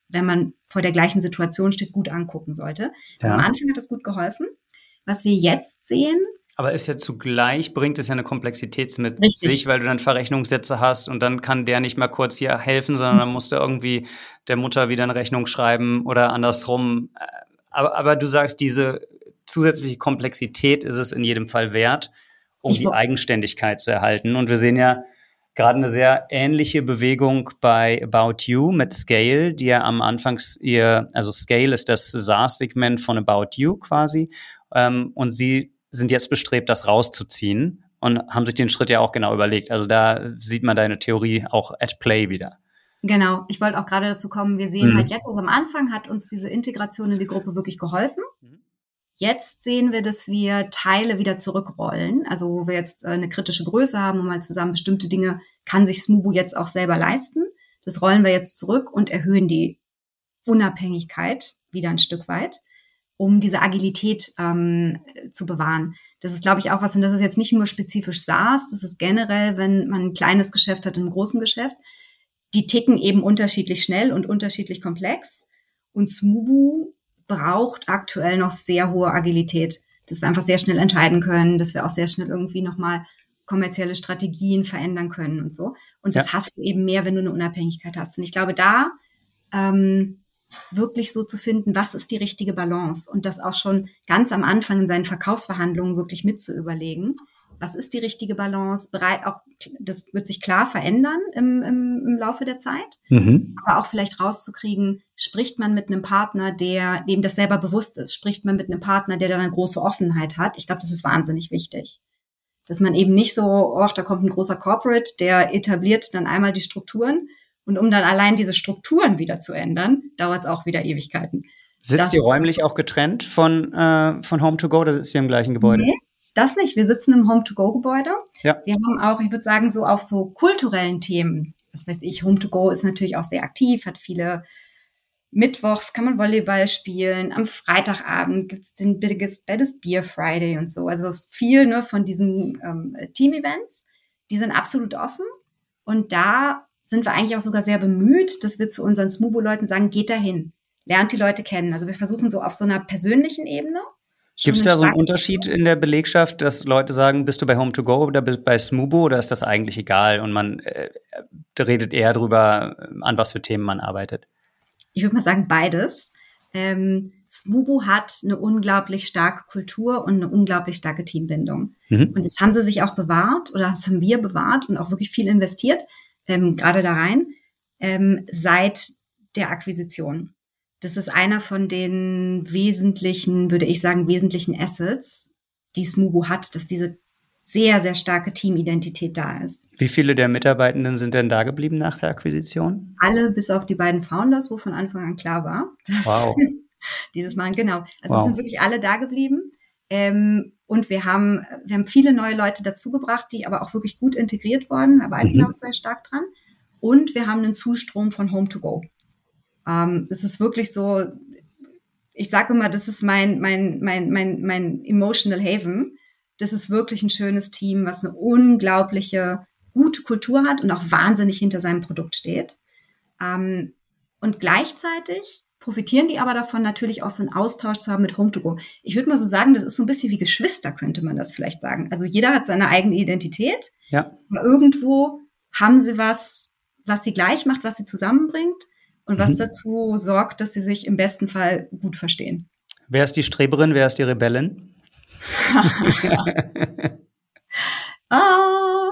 wenn man vor der gleichen Situation steht, gut angucken sollte. Ja. Am Anfang hat das gut geholfen. Was wir jetzt sehen, aber ist ja zugleich, bringt es ja eine Komplexität mit Richtig. sich, weil du dann Verrechnungssätze hast und dann kann der nicht mal kurz hier helfen, sondern dann musst du irgendwie der Mutter wieder eine Rechnung schreiben oder andersrum. Aber, aber du sagst, diese zusätzliche Komplexität ist es in jedem Fall wert, um die Eigenständigkeit zu erhalten. Und wir sehen ja gerade eine sehr ähnliche Bewegung bei About You mit Scale, die ja am Anfang ihr, also Scale ist das SaaS-Segment von About You quasi. Ähm, und sie sind jetzt bestrebt, das rauszuziehen und haben sich den Schritt ja auch genau überlegt. Also da sieht man deine Theorie auch at play wieder. Genau, ich wollte auch gerade dazu kommen, wir sehen mhm. halt jetzt, also am Anfang hat uns diese Integration in die Gruppe wirklich geholfen. Mhm. Jetzt sehen wir, dass wir Teile wieder zurückrollen, also wo wir jetzt äh, eine kritische Größe haben, um mal zusammen bestimmte Dinge kann sich Smubu jetzt auch selber leisten. Das rollen wir jetzt zurück und erhöhen die Unabhängigkeit wieder ein Stück weit um diese Agilität ähm, zu bewahren. Das ist, glaube ich, auch was, und das ist jetzt nicht nur spezifisch SaaS, das ist generell, wenn man ein kleines Geschäft hat, ein großen Geschäft, die ticken eben unterschiedlich schnell und unterschiedlich komplex. Und Smubu braucht aktuell noch sehr hohe Agilität, dass wir einfach sehr schnell entscheiden können, dass wir auch sehr schnell irgendwie nochmal kommerzielle Strategien verändern können und so. Und das ja. hast du eben mehr, wenn du eine Unabhängigkeit hast. Und ich glaube, da ähm, wirklich so zu finden, was ist die richtige Balance und das auch schon ganz am Anfang in seinen Verkaufsverhandlungen wirklich mit zu überlegen. Was ist die richtige Balance? Bereit auch, das wird sich klar verändern im, im, im Laufe der Zeit, mhm. aber auch vielleicht rauszukriegen, spricht man mit einem Partner, der dem das selber bewusst ist, spricht man mit einem Partner, der dann eine große Offenheit hat. Ich glaube, das ist wahnsinnig wichtig. Dass man eben nicht so, ach, da kommt ein großer Corporate, der etabliert dann einmal die Strukturen und um dann allein diese Strukturen wieder zu ändern, dauert es auch wieder Ewigkeiten. Sitzt das, ihr räumlich auch getrennt von, äh, von Home to Go oder sitzt ihr im gleichen Gebäude? Nee, das nicht. Wir sitzen im Home to Go Gebäude. Ja. Wir haben auch, ich würde sagen, so auf so kulturellen Themen, das weiß ich, Home to Go ist natürlich auch sehr aktiv, hat viele Mittwochs kann man Volleyball spielen, am Freitagabend gibt's den Biggest Baddest Beer Friday und so. Also viel ne, von diesen ähm, Team-Events, die sind absolut offen. Und da sind wir eigentlich auch sogar sehr bemüht, dass wir zu unseren Smubo-Leuten sagen, geht dahin, lernt die Leute kennen. Also wir versuchen so auf so einer persönlichen Ebene. Gibt es da so einen Unterschied in der Belegschaft, dass Leute sagen, bist du bei Home to Go oder bei Smubo oder ist das eigentlich egal und man äh, redet eher darüber, an was für Themen man arbeitet? Ich würde mal sagen beides. Ähm, Smubu hat eine unglaublich starke Kultur und eine unglaublich starke Teambindung. Mhm. Und das haben sie sich auch bewahrt oder das haben wir bewahrt und auch wirklich viel investiert, ähm, gerade da rein, ähm, seit der Akquisition. Das ist einer von den wesentlichen, würde ich sagen, wesentlichen Assets, die Smubu hat, dass diese sehr, sehr starke Teamidentität da ist. Wie viele der Mitarbeitenden sind denn da geblieben nach der Akquisition? Alle, bis auf die beiden Founders, wo von Anfang an klar war, dass wow. dieses Mal, genau. Also wow. sind wirklich alle da geblieben. Ähm, und wir haben, wir haben viele neue Leute dazugebracht, die aber auch wirklich gut integriert wurden, arbeiten mhm. auch sehr stark dran. Und wir haben einen Zustrom von Home to Go. Ähm, es ist wirklich so, ich sage immer, das ist mein, mein, mein, mein, mein emotional haven. Das ist wirklich ein schönes Team, was eine unglaubliche gute Kultur hat und auch wahnsinnig hinter seinem Produkt steht. Ähm, und gleichzeitig profitieren die aber davon, natürlich auch so einen Austausch zu haben mit Home2Go. Ich würde mal so sagen, das ist so ein bisschen wie Geschwister, könnte man das vielleicht sagen. Also jeder hat seine eigene Identität. Ja. Aber irgendwo haben sie was, was sie gleich macht, was sie zusammenbringt und was mhm. dazu sorgt, dass sie sich im besten Fall gut verstehen. Wer ist die Streberin, wer ist die Rebellin? ah,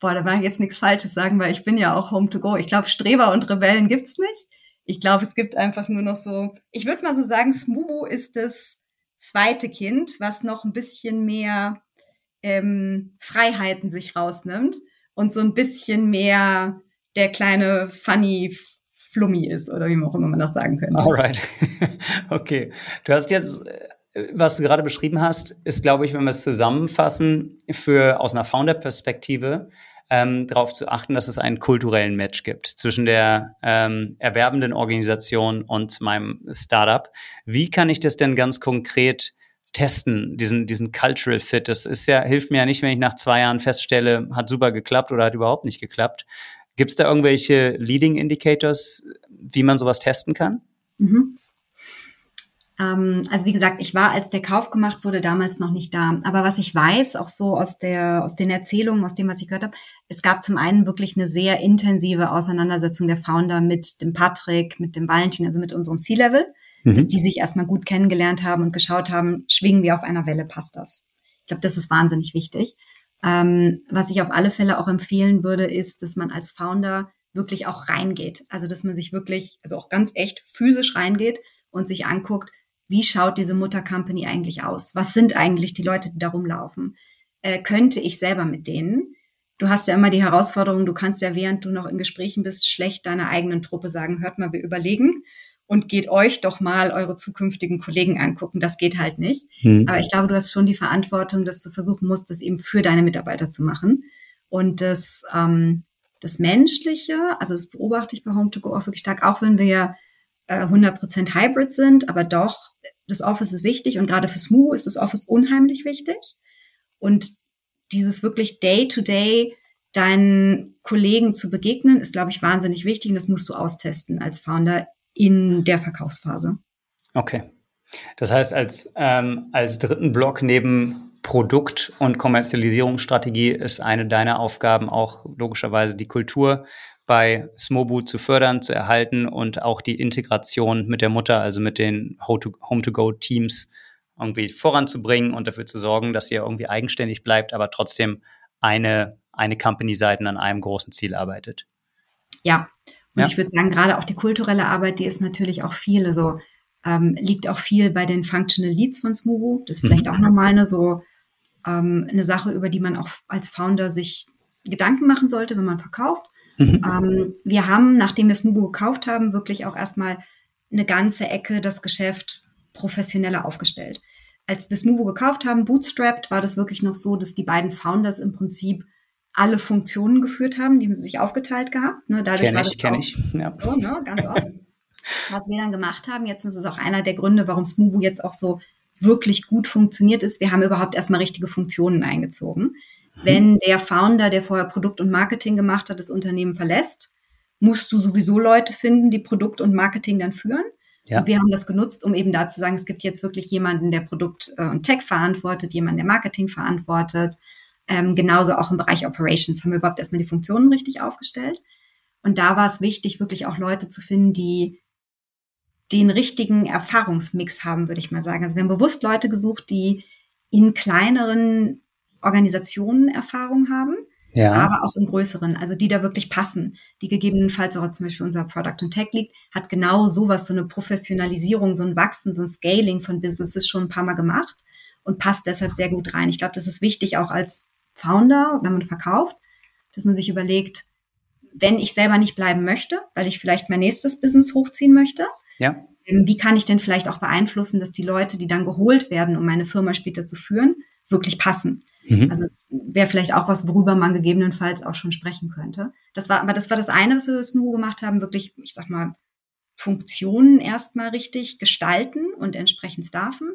boah, da mag ich jetzt nichts Falsches sagen, weil ich bin ja auch Home to Go. Ich glaube, Streber und Rebellen gibt's nicht. Ich glaube, es gibt einfach nur noch so, ich würde mal so sagen, Smubo ist das zweite Kind, was noch ein bisschen mehr ähm, Freiheiten sich rausnimmt und so ein bisschen mehr der kleine funny Flummi ist oder wie auch immer man das sagen könnte. Alright. okay. Du hast jetzt äh, was du gerade beschrieben hast, ist, glaube ich, wenn wir es zusammenfassen, für aus einer Founder-Perspektive ähm, darauf zu achten, dass es einen kulturellen Match gibt zwischen der ähm, erwerbenden Organisation und meinem Startup. Wie kann ich das denn ganz konkret testen, diesen, diesen Cultural Fit? Das ist ja, hilft mir ja nicht, wenn ich nach zwei Jahren feststelle, hat super geklappt oder hat überhaupt nicht geklappt. Gibt es da irgendwelche Leading Indicators, wie man sowas testen kann? Mhm. Ähm, also wie gesagt, ich war, als der Kauf gemacht wurde, damals noch nicht da. Aber was ich weiß, auch so aus der, aus den Erzählungen, aus dem, was ich gehört habe, es gab zum einen wirklich eine sehr intensive Auseinandersetzung der Founder mit dem Patrick, mit dem Valentin, also mit unserem C-Level, mhm. dass die sich erstmal gut kennengelernt haben und geschaut haben, schwingen wir auf einer Welle, passt das? Ich glaube, das ist wahnsinnig wichtig. Ähm, was ich auf alle Fälle auch empfehlen würde, ist, dass man als Founder wirklich auch reingeht. Also, dass man sich wirklich, also auch ganz echt physisch reingeht und sich anguckt, wie schaut diese Mutter-Company eigentlich aus? Was sind eigentlich die Leute, die da rumlaufen? Äh, könnte ich selber mit denen? Du hast ja immer die Herausforderung, du kannst ja, während du noch in Gesprächen bist, schlecht deiner eigenen Truppe sagen, hört mal, wir überlegen und geht euch doch mal eure zukünftigen Kollegen angucken. Das geht halt nicht. Hm. Aber ich glaube, du hast schon die Verantwortung, dass du versuchen musst, das eben für deine Mitarbeiter zu machen. Und das, ähm, das Menschliche, also das beobachte ich bei Home2Go auch wirklich stark, auch wenn wir 100% äh, Hybrid sind, aber doch, das Office ist wichtig und gerade für Smooth ist das Office unheimlich wichtig. Und dieses wirklich Day-to-Day -Day deinen Kollegen zu begegnen, ist, glaube ich, wahnsinnig wichtig und das musst du austesten als Founder in der Verkaufsphase. Okay. Das heißt, als, ähm, als dritten Block neben Produkt- und Kommerzialisierungsstrategie ist eine deiner Aufgaben auch logischerweise die Kultur bei Smobu zu fördern, zu erhalten und auch die Integration mit der Mutter, also mit den Home-to-Go-Teams irgendwie voranzubringen und dafür zu sorgen, dass ihr irgendwie eigenständig bleibt, aber trotzdem eine, eine Company-Seiten an einem großen Ziel arbeitet. Ja, und ja. ich würde sagen, gerade auch die kulturelle Arbeit, die ist natürlich auch viel, also ähm, liegt auch viel bei den Functional Leads von Smobu. Das ist vielleicht mhm. auch nochmal eine so ähm, eine Sache, über die man auch als Founder sich Gedanken machen sollte, wenn man verkauft. Mhm. Ähm, wir haben, nachdem wir Smubo gekauft haben, wirklich auch erstmal eine ganze Ecke das Geschäft professioneller aufgestellt. Als wir Smubo gekauft haben, bootstrapped, war das wirklich noch so, dass die beiden Founders im Prinzip alle Funktionen geführt haben, die haben sich aufgeteilt gehabt. Ne? Dadurch kenn ich, kenne ich. Ja. So, ne? Ganz oft. Was wir dann gemacht haben, jetzt ist es auch einer der Gründe, warum Smubo jetzt auch so wirklich gut funktioniert ist. Wir haben überhaupt erstmal richtige Funktionen eingezogen. Wenn der Founder, der vorher Produkt und Marketing gemacht hat, das Unternehmen verlässt, musst du sowieso Leute finden, die Produkt und Marketing dann führen. Ja. Und wir haben das genutzt, um eben da zu sagen, es gibt jetzt wirklich jemanden, der Produkt äh, und Tech verantwortet, jemanden, der Marketing verantwortet. Ähm, genauso auch im Bereich Operations haben wir überhaupt erstmal die Funktionen richtig aufgestellt. Und da war es wichtig, wirklich auch Leute zu finden, die den richtigen Erfahrungsmix haben, würde ich mal sagen. Also wir haben bewusst Leute gesucht, die in kleineren Organisationen Erfahrung haben, ja. aber auch in größeren, also die da wirklich passen, die gegebenenfalls auch zum Beispiel unser Product und Tech Lead hat genau sowas, so eine Professionalisierung, so ein Wachsen, so ein Scaling von Businesses schon ein paar Mal gemacht und passt deshalb sehr gut rein. Ich glaube, das ist wichtig auch als Founder, wenn man verkauft, dass man sich überlegt, wenn ich selber nicht bleiben möchte, weil ich vielleicht mein nächstes Business hochziehen möchte, ja. Ähm, wie kann ich denn vielleicht auch beeinflussen, dass die Leute, die dann geholt werden, um meine Firma später zu führen, wirklich passen? Mhm. Also es wäre vielleicht auch was, worüber man gegebenenfalls auch schon sprechen könnte. Das war, aber das war das eine, was wir mit Smuhu gemacht haben, wirklich, ich sag mal, Funktionen erstmal richtig gestalten und entsprechend staffen.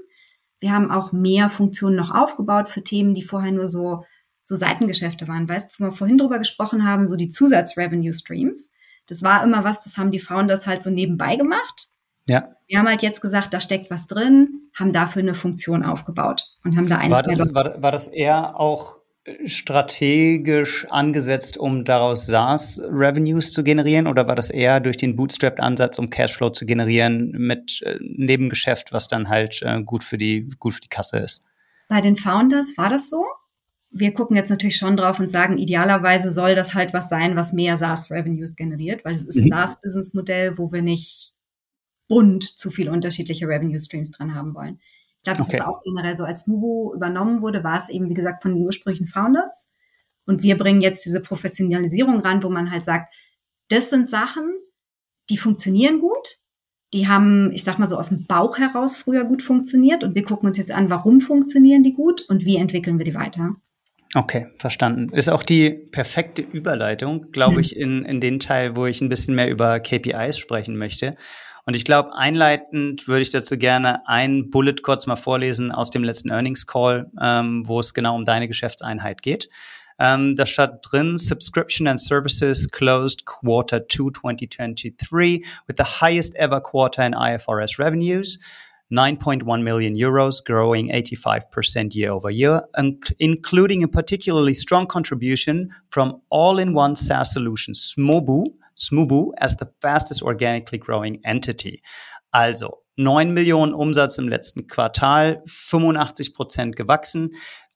Wir haben auch mehr Funktionen noch aufgebaut für Themen, die vorher nur so so Seitengeschäfte waren. Weißt du, wo wir vorhin drüber gesprochen haben, so die Zusatz-Revenue-Streams. Das war immer was, das haben die Founders halt so nebenbei gemacht. Ja. Wir haben halt jetzt gesagt, da steckt was drin, haben dafür eine Funktion aufgebaut und haben da eins. War das, war, war das eher auch strategisch angesetzt, um daraus SaaS-Revenues zu generieren oder war das eher durch den Bootstrapped-Ansatz, um Cashflow zu generieren mit äh, Nebengeschäft, was dann halt äh, gut für die gut für die Kasse ist? Bei den Founders war das so wir gucken jetzt natürlich schon drauf und sagen, idealerweise soll das halt was sein, was mehr SaaS-Revenues generiert, weil es ist ein mhm. SaaS-Business-Modell, wo wir nicht bunt zu viele unterschiedliche Revenue-Streams dran haben wollen. Ich glaube, das okay. ist auch generell so. Als Mubu übernommen wurde, war es eben, wie gesagt, von den ursprünglichen Founders. Und wir bringen jetzt diese Professionalisierung ran, wo man halt sagt, das sind Sachen, die funktionieren gut. Die haben, ich sag mal so, aus dem Bauch heraus früher gut funktioniert. Und wir gucken uns jetzt an, warum funktionieren die gut und wie entwickeln wir die weiter. Okay, verstanden. Ist auch die perfekte Überleitung, glaube mhm. ich, in, in den Teil, wo ich ein bisschen mehr über KPIs sprechen möchte. Und ich glaube, einleitend würde ich dazu gerne ein Bullet kurz mal vorlesen aus dem letzten Earnings Call, ähm, wo es genau um deine Geschäftseinheit geht. Ähm, da steht drin, Subscription and Services closed Quarter 2 2023 with the highest ever quarter in IFRS revenues. 9.1 million euros, growing 85% year over year, including a particularly strong contribution from all-in-one SaaS solution Smobu, Smubu as the fastest organically growing entity. Also 9 Millionen Umsatz im letzten Quartal, 85 Prozent gewachsen.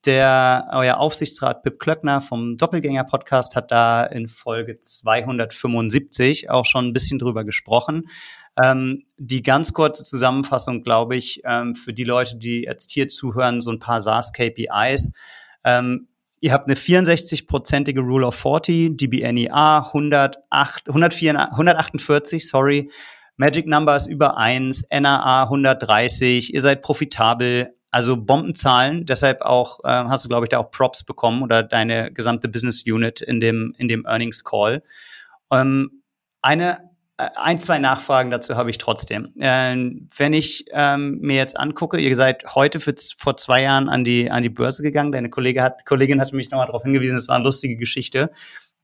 Der euer Aufsichtsrat Pip Klöckner vom Doppelgänger Podcast hat da in Folge 275 auch schon ein bisschen drüber gesprochen. Ähm, die ganz kurze Zusammenfassung, glaube ich, ähm, für die Leute, die jetzt hier zuhören, so ein paar SaaS-KPIs. Ähm, ihr habt eine 64-prozentige Rule of 40, DBNEA 108, 104, 148, sorry. Magic Number ist über 1, NAA 130, ihr seid profitabel, also Bombenzahlen, deshalb auch äh, hast du, glaube ich, da auch Props bekommen oder deine gesamte Business Unit in dem, in dem Earnings Call. Ähm, eine äh, ein, zwei Nachfragen dazu habe ich trotzdem. Ähm, wenn ich ähm, mir jetzt angucke, ihr seid heute für, vor zwei Jahren an die, an die Börse gegangen. Deine Kollege hat, Kollegin hatte mich nochmal darauf hingewiesen, es war eine lustige Geschichte,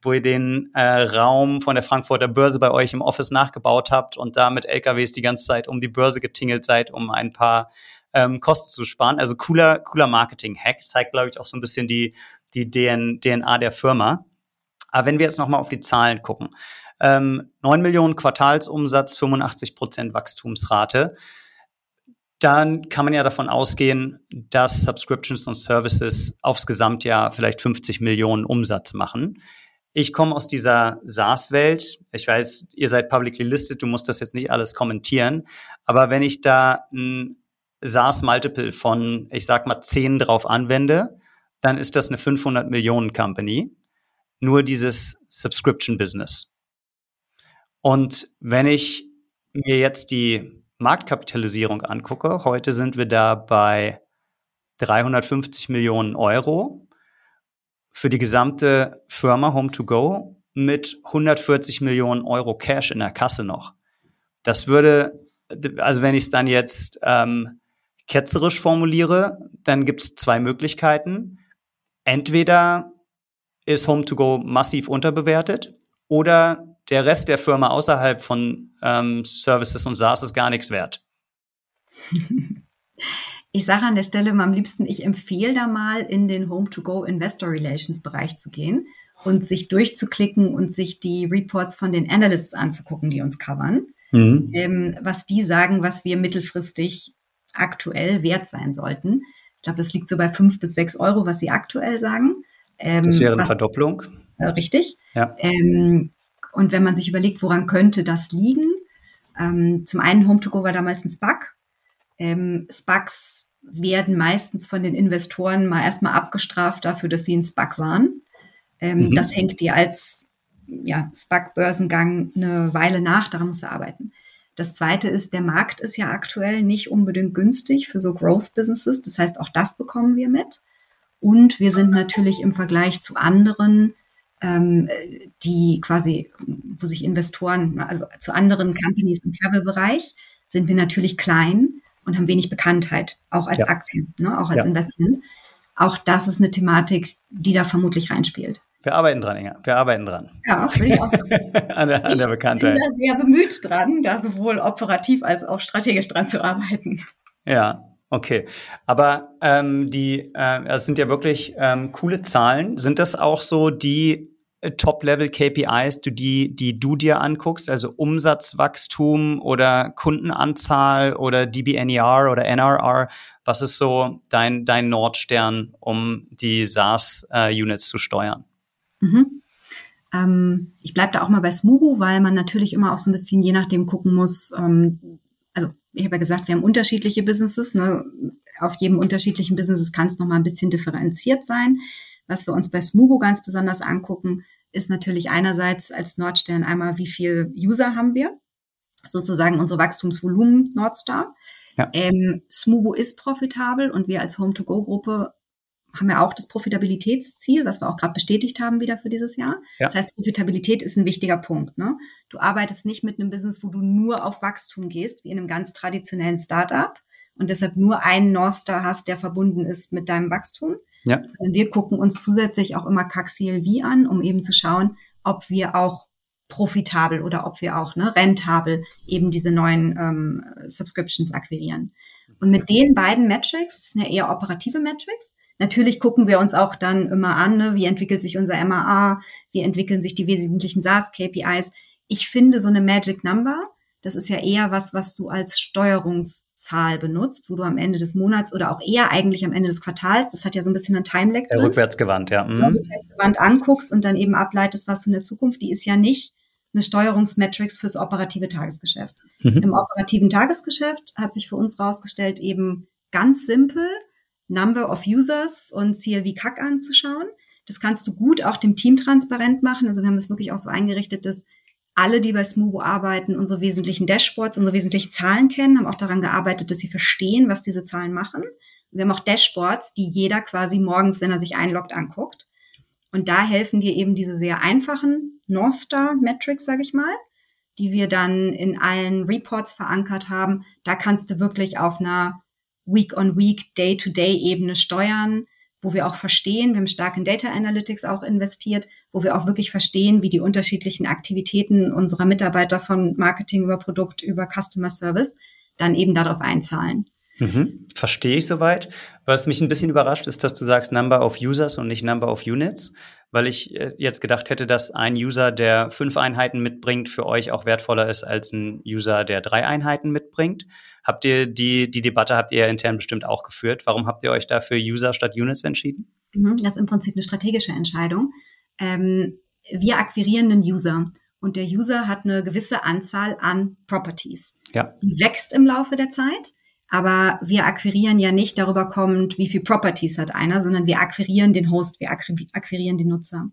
wo ihr den äh, Raum von der Frankfurter Börse bei euch im Office nachgebaut habt und da mit LKWs die ganze Zeit um die Börse getingelt seid, um ein paar ähm, Kosten zu sparen. Also cooler, cooler Marketing-Hack. Zeigt, glaube ich, auch so ein bisschen die, die DNA der Firma. Aber wenn wir jetzt nochmal auf die Zahlen gucken. Ähm, 9 Millionen Quartalsumsatz, 85 Prozent Wachstumsrate. Dann kann man ja davon ausgehen, dass Subscriptions und Services aufs Gesamtjahr vielleicht 50 Millionen Umsatz machen. Ich komme aus dieser SaaS-Welt. Ich weiß, ihr seid publicly listed, du musst das jetzt nicht alles kommentieren. Aber wenn ich da ein SaaS-Multiple von, ich sag mal, 10 drauf anwende, dann ist das eine 500 Millionen Company. Nur dieses Subscription-Business. Und wenn ich mir jetzt die Marktkapitalisierung angucke, heute sind wir da bei 350 Millionen Euro für die gesamte Firma Home2Go mit 140 Millionen Euro Cash in der Kasse noch. Das würde, also wenn ich es dann jetzt ähm, ketzerisch formuliere, dann gibt es zwei Möglichkeiten. Entweder ist Home2Go massiv unterbewertet oder der Rest der Firma außerhalb von ähm, Services und SaaS ist gar nichts wert. Ich sage an der Stelle mal am liebsten, ich empfehle da mal in den Home-to-Go Investor Relations Bereich zu gehen und sich durchzuklicken und sich die Reports von den Analysts anzugucken, die uns covern. mhm. ähm, was die sagen, was wir mittelfristig aktuell wert sein sollten. Ich glaube, das liegt so bei fünf bis sechs Euro, was sie aktuell sagen. Ähm, das wäre eine Verdopplung. Äh, richtig. Ja. Ähm, und wenn man sich überlegt, woran könnte das liegen? Ähm, zum einen Home2Go war damals ein SPAC. Ähm, SPACs werden meistens von den Investoren mal erstmal abgestraft dafür, dass sie ein SPAC waren. Ähm, mhm. Das hängt dir als ja, SPAC-Börsengang eine Weile nach, daran musst du arbeiten. Das zweite ist, der Markt ist ja aktuell nicht unbedingt günstig für so Growth-Businesses. Das heißt, auch das bekommen wir mit. Und wir sind natürlich im Vergleich zu anderen, ähm, die quasi, wo sich Investoren, also zu anderen Companies im Travel-Bereich, sind wir natürlich klein und haben wenig Bekanntheit, auch als ja. Aktien, ne, auch als ja. Investment. Auch das ist eine Thematik, die da vermutlich reinspielt. Wir arbeiten dran, Inga. Wir arbeiten dran. Ja, ich auch. an, der, an der Bekanntheit. Ich bin da sehr bemüht dran, da sowohl operativ als auch strategisch dran zu arbeiten. Ja, okay. Aber ähm, die, äh, das sind ja wirklich ähm, coole Zahlen. Sind das auch so die äh, Top-Level-KPIs, die, die du dir anguckst, also Umsatzwachstum oder Kundenanzahl oder DBNER oder NRR? Was ist so dein, dein Nordstern, um die SaaS-Units äh, zu steuern? Mhm. Ähm, ich bleibe da auch mal bei Smubu, weil man natürlich immer auch so ein bisschen je nachdem gucken muss. Ähm, also ich habe ja gesagt, wir haben unterschiedliche Businesses. Ne? Auf jedem unterschiedlichen Businesses kann es nochmal ein bisschen differenziert sein. Was wir uns bei Smubo ganz besonders angucken, ist natürlich einerseits als Nordstern einmal, wie viel User haben wir? Sozusagen unsere Wachstumsvolumen Nordstar. Ja. Ähm, Smubo ist profitabel und wir als Home-to-Go-Gruppe haben ja auch das Profitabilitätsziel, was wir auch gerade bestätigt haben wieder für dieses Jahr. Ja. Das heißt, Profitabilität ist ein wichtiger Punkt. Ne? Du arbeitest nicht mit einem Business, wo du nur auf Wachstum gehst, wie in einem ganz traditionellen Startup und deshalb nur einen North Star hast, der verbunden ist mit deinem Wachstum. Ja. Sondern wir gucken uns zusätzlich auch immer CAC CLV an, um eben zu schauen, ob wir auch profitabel oder ob wir auch ne, rentabel eben diese neuen ähm, Subscriptions akquirieren. Und mit den beiden Metrics, das sind ja eher operative Metrics, Natürlich gucken wir uns auch dann immer an, ne, wie entwickelt sich unser MAA, wie entwickeln sich die wesentlichen SaaS-KPIs. Ich finde so eine Magic Number, das ist ja eher was, was du als Steuerungszahl benutzt, wo du am Ende des Monats oder auch eher eigentlich am Ende des Quartals, das hat ja so ein bisschen ein Time-Lag drin. Rückwärtsgewandt, ja. Mhm. Rückwärtsgewandt anguckst und dann eben ableitest, was du in der Zukunft, die ist ja nicht eine Steuerungsmetrics fürs operative Tagesgeschäft. Mhm. Im operativen Tagesgeschäft hat sich für uns rausgestellt eben ganz simpel, Number of Users und CLV CAC anzuschauen. Das kannst du gut auch dem Team transparent machen. Also wir haben es wirklich auch so eingerichtet, dass alle, die bei Smubo arbeiten, unsere wesentlichen Dashboards, unsere wesentlichen Zahlen kennen, haben auch daran gearbeitet, dass sie verstehen, was diese Zahlen machen. Wir haben auch Dashboards, die jeder quasi morgens, wenn er sich einloggt, anguckt. Und da helfen dir eben diese sehr einfachen North Star Metrics, sage ich mal, die wir dann in allen Reports verankert haben. Da kannst du wirklich auf einer Week-on-Week, Day-to-Day-Ebene steuern, wo wir auch verstehen, wir haben stark in Data Analytics auch investiert, wo wir auch wirklich verstehen, wie die unterschiedlichen Aktivitäten unserer Mitarbeiter von Marketing über Produkt über Customer Service dann eben darauf einzahlen. Mhm. Verstehe ich soweit. Was mich ein bisschen überrascht ist, dass du sagst Number of Users und nicht Number of Units, weil ich äh, jetzt gedacht hätte, dass ein User, der fünf Einheiten mitbringt, für euch auch wertvoller ist als ein User, der drei Einheiten mitbringt. Habt ihr die, die Debatte habt ihr intern bestimmt auch geführt? Warum habt ihr euch da für User statt Units entschieden? Mhm, das ist im Prinzip eine strategische Entscheidung. Ähm, wir akquirieren einen User und der User hat eine gewisse Anzahl an Properties. Ja. Die wächst im Laufe der Zeit. Aber wir akquirieren ja nicht darüber kommend, wie viel Properties hat einer, sondern wir akquirieren den Host, wir akquirieren den Nutzer.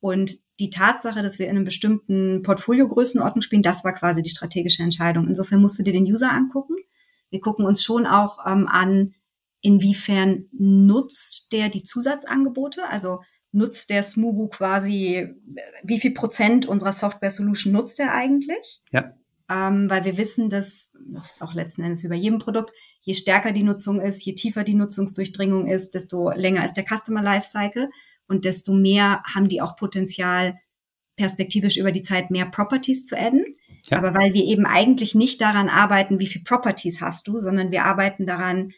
Und die Tatsache, dass wir in einem bestimmten Portfoliogrößenordnung spielen, das war quasi die strategische Entscheidung. Insofern musst du dir den User angucken. Wir gucken uns schon auch ähm, an, inwiefern nutzt der die Zusatzangebote, also nutzt der Smubu quasi, wie viel Prozent unserer Software Solution nutzt er eigentlich? Ja ähm, weil wir wissen, dass, das ist auch letzten Endes wie bei jedem Produkt, je stärker die Nutzung ist, je tiefer die Nutzungsdurchdringung ist, desto länger ist der Customer Lifecycle und desto mehr haben die auch Potenzial, perspektivisch über die Zeit mehr Properties zu adden. Ja. Aber weil wir eben eigentlich nicht daran arbeiten, wie viel Properties hast du, sondern wir arbeiten daran,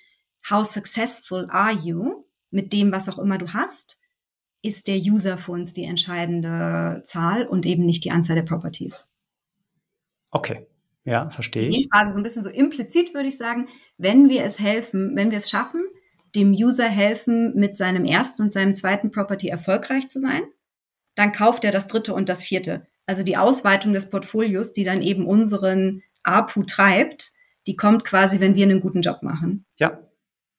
how successful are you mit dem, was auch immer du hast, ist der User für uns die entscheidende Zahl und eben nicht die Anzahl der Properties. Okay. Ja, verstehe ich. Quasi so ein bisschen so implizit würde ich sagen, wenn wir es helfen, wenn wir es schaffen, dem User helfen, mit seinem ersten und seinem zweiten Property erfolgreich zu sein, dann kauft er das dritte und das vierte. Also die Ausweitung des Portfolios, die dann eben unseren APU treibt, die kommt quasi, wenn wir einen guten Job machen. Ja,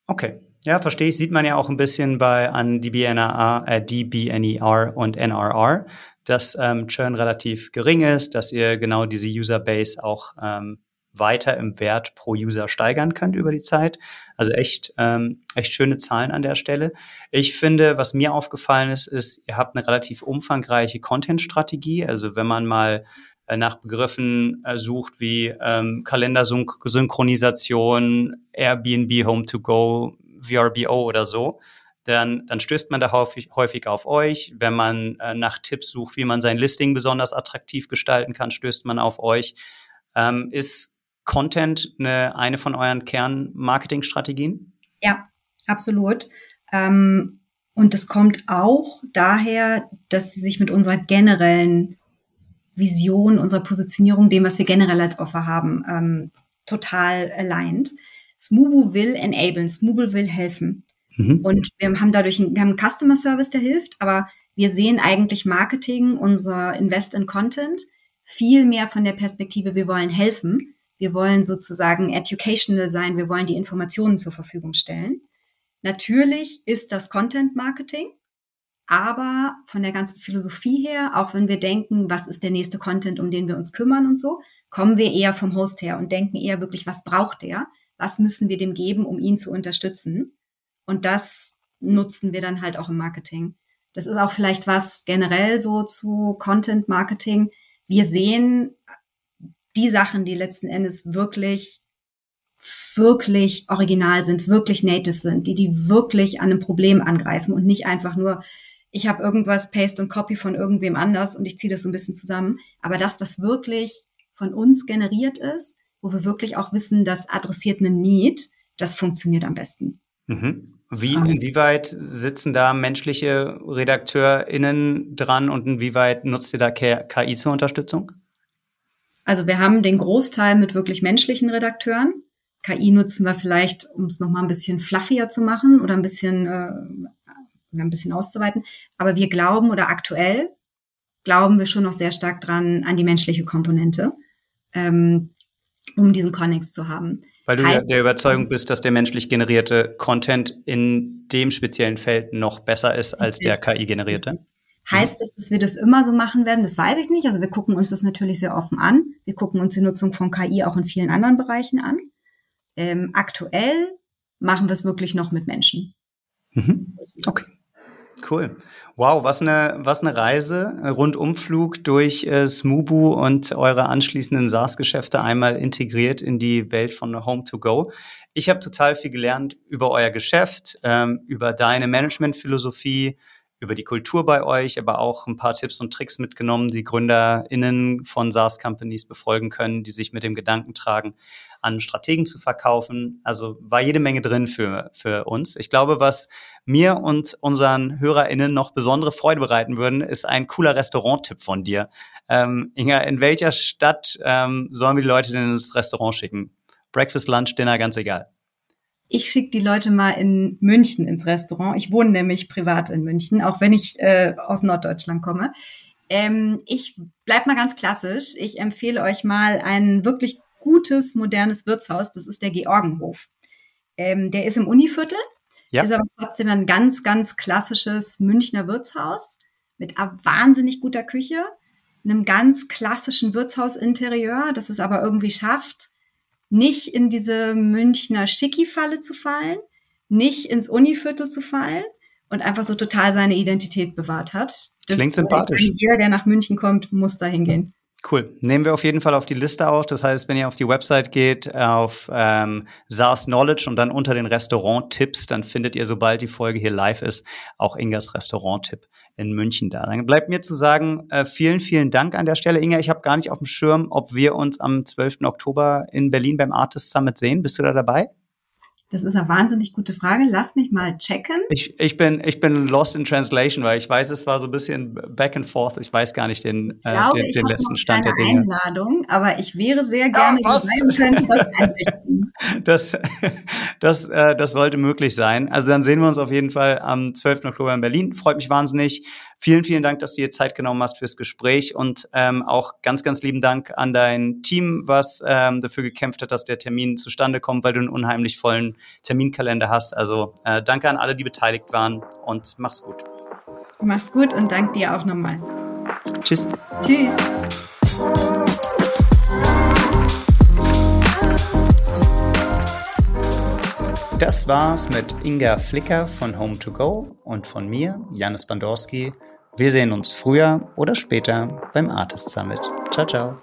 okay. Ja, verstehe ich. Sieht man ja auch ein bisschen bei an DBNR, äh, DBNER und NRR, dass ähm, Churn relativ gering ist, dass ihr genau diese User Base auch ähm, weiter im Wert pro User steigern könnt über die Zeit. Also echt, ähm, echt schöne Zahlen an der Stelle. Ich finde, was mir aufgefallen ist, ist, ihr habt eine relativ umfangreiche Content-Strategie. Also wenn man mal äh, nach Begriffen äh, sucht wie ähm, Kalendersynchronisation, Airbnb Home to Go, VRBO oder so, dann, dann stößt man da häufig, häufig auf euch. Wenn man äh, nach Tipps sucht, wie man sein Listing besonders attraktiv gestalten kann, stößt man auf euch. Ähm, ist Content eine, eine von euren Kern-Marketing-Strategien? Ja, absolut. Ähm, und es kommt auch daher, dass sie sich mit unserer generellen Vision, unserer Positionierung, dem, was wir generell als Offer haben, ähm, total aligned. Smubu will enablen, Smubu will helfen. Mhm. Und wir haben dadurch, einen, wir haben einen Customer Service, der hilft, aber wir sehen eigentlich Marketing, unser Invest in Content, viel mehr von der Perspektive, wir wollen helfen. Wir wollen sozusagen educational sein, wir wollen die Informationen zur Verfügung stellen. Natürlich ist das Content Marketing, aber von der ganzen Philosophie her, auch wenn wir denken, was ist der nächste Content, um den wir uns kümmern und so, kommen wir eher vom Host her und denken eher wirklich, was braucht der? Was müssen wir dem geben, um ihn zu unterstützen? Und das nutzen wir dann halt auch im Marketing. Das ist auch vielleicht was generell so zu Content Marketing. Wir sehen die Sachen, die letzten Endes wirklich, wirklich original sind, wirklich native sind, die die wirklich an einem Problem angreifen und nicht einfach nur, ich habe irgendwas Paste und Copy von irgendwem anders und ich ziehe das so ein bisschen zusammen. Aber das, was wirklich von uns generiert ist, wo wir wirklich auch wissen, das adressiert einen Need, das funktioniert am besten. Mhm. Wie, inwieweit sitzen da menschliche RedakteurInnen dran und inwieweit nutzt ihr da KI zur Unterstützung? Also wir haben den Großteil mit wirklich menschlichen Redakteuren. KI nutzen wir vielleicht, um es nochmal ein bisschen fluffier zu machen oder ein bisschen, äh, ein bisschen auszuweiten. Aber wir glauben oder aktuell glauben wir schon noch sehr stark dran an die menschliche Komponente, ähm, um diesen Connex zu haben. Weil du heißt, der Überzeugung bist, dass der menschlich generierte Content in dem speziellen Feld noch besser ist als der KI-generierte? Heißt das, dass wir das immer so machen werden? Das weiß ich nicht. Also wir gucken uns das natürlich sehr offen an. Wir gucken uns die Nutzung von KI auch in vielen anderen Bereichen an. Ähm, aktuell machen wir es wirklich noch mit Menschen. Mhm. Okay. Cool. Wow, was eine, was eine Reise. Rundumflug durch äh, Smubu und eure anschließenden SaaS-Geschäfte einmal integriert in die Welt von Home to Go. Ich habe total viel gelernt über euer Geschäft, ähm, über deine Managementphilosophie, über die Kultur bei euch, aber auch ein paar Tipps und Tricks mitgenommen, die GründerInnen von SaaS-Companies befolgen können, die sich mit dem Gedanken tragen, an Strategen zu verkaufen. Also war jede Menge drin für, für uns. Ich glaube, was mir und unseren HörerInnen noch besondere Freude bereiten würden, ist ein cooler Restaurant-Tipp von dir. Ähm, Inga, in welcher Stadt ähm, sollen wir die Leute denn ins Restaurant schicken? Breakfast, Lunch, Dinner, ganz egal. Ich schicke die Leute mal in München ins Restaurant. Ich wohne nämlich privat in München, auch wenn ich äh, aus Norddeutschland komme. Ähm, ich bleib mal ganz klassisch. Ich empfehle euch mal ein wirklich gutes, modernes Wirtshaus. Das ist der Georgenhof. Ähm, der ist im Univiertel, ja. ist aber trotzdem ein ganz, ganz klassisches Münchner Wirtshaus mit wahnsinnig guter Küche, einem ganz klassischen Wirtshausinterieur, das es aber irgendwie schafft, nicht in diese Münchner Schicki-Falle zu fallen, nicht ins Univiertel zu fallen und einfach so total seine Identität bewahrt hat. Das Klingt sympathisch. Jeder, der nach München kommt, muss da hingehen. Cool. Nehmen wir auf jeden Fall auf die Liste auf. Das heißt, wenn ihr auf die Website geht, auf ähm, SaaS Knowledge und dann unter den Restaurant-Tipps, dann findet ihr, sobald die Folge hier live ist, auch Ingas Restaurant-Tipp in München da. Dann bleibt mir zu sagen, äh, vielen, vielen Dank an der Stelle. Inga, ich habe gar nicht auf dem Schirm, ob wir uns am 12. Oktober in Berlin beim Artist Summit sehen. Bist du da dabei? Das ist eine wahnsinnig gute Frage. Lass mich mal checken. Ich, ich, bin, ich bin lost in translation, weil ich weiß, es war so ein bisschen back and forth. Ich weiß gar nicht den, äh, glaube, den, den letzten Stand der Dinge. Einladung, aber ich wäre sehr gerne ja, können, das, das, äh, das sollte möglich sein. Also dann sehen wir uns auf jeden Fall am 12. Oktober in Berlin. Freut mich wahnsinnig. Vielen, vielen Dank, dass du dir Zeit genommen hast fürs Gespräch und ähm, auch ganz, ganz lieben Dank an dein Team, was ähm, dafür gekämpft hat, dass der Termin zustande kommt, weil du einen unheimlich vollen Terminkalender hast. Also äh, danke an alle, die beteiligt waren und mach's gut. Mach's gut und dank dir auch nochmal. Tschüss. Tschüss. Das war's mit Inga Flicker von Home2Go und von mir, Janis Bandorski. Wir sehen uns früher oder später beim Artist Summit. Ciao, ciao.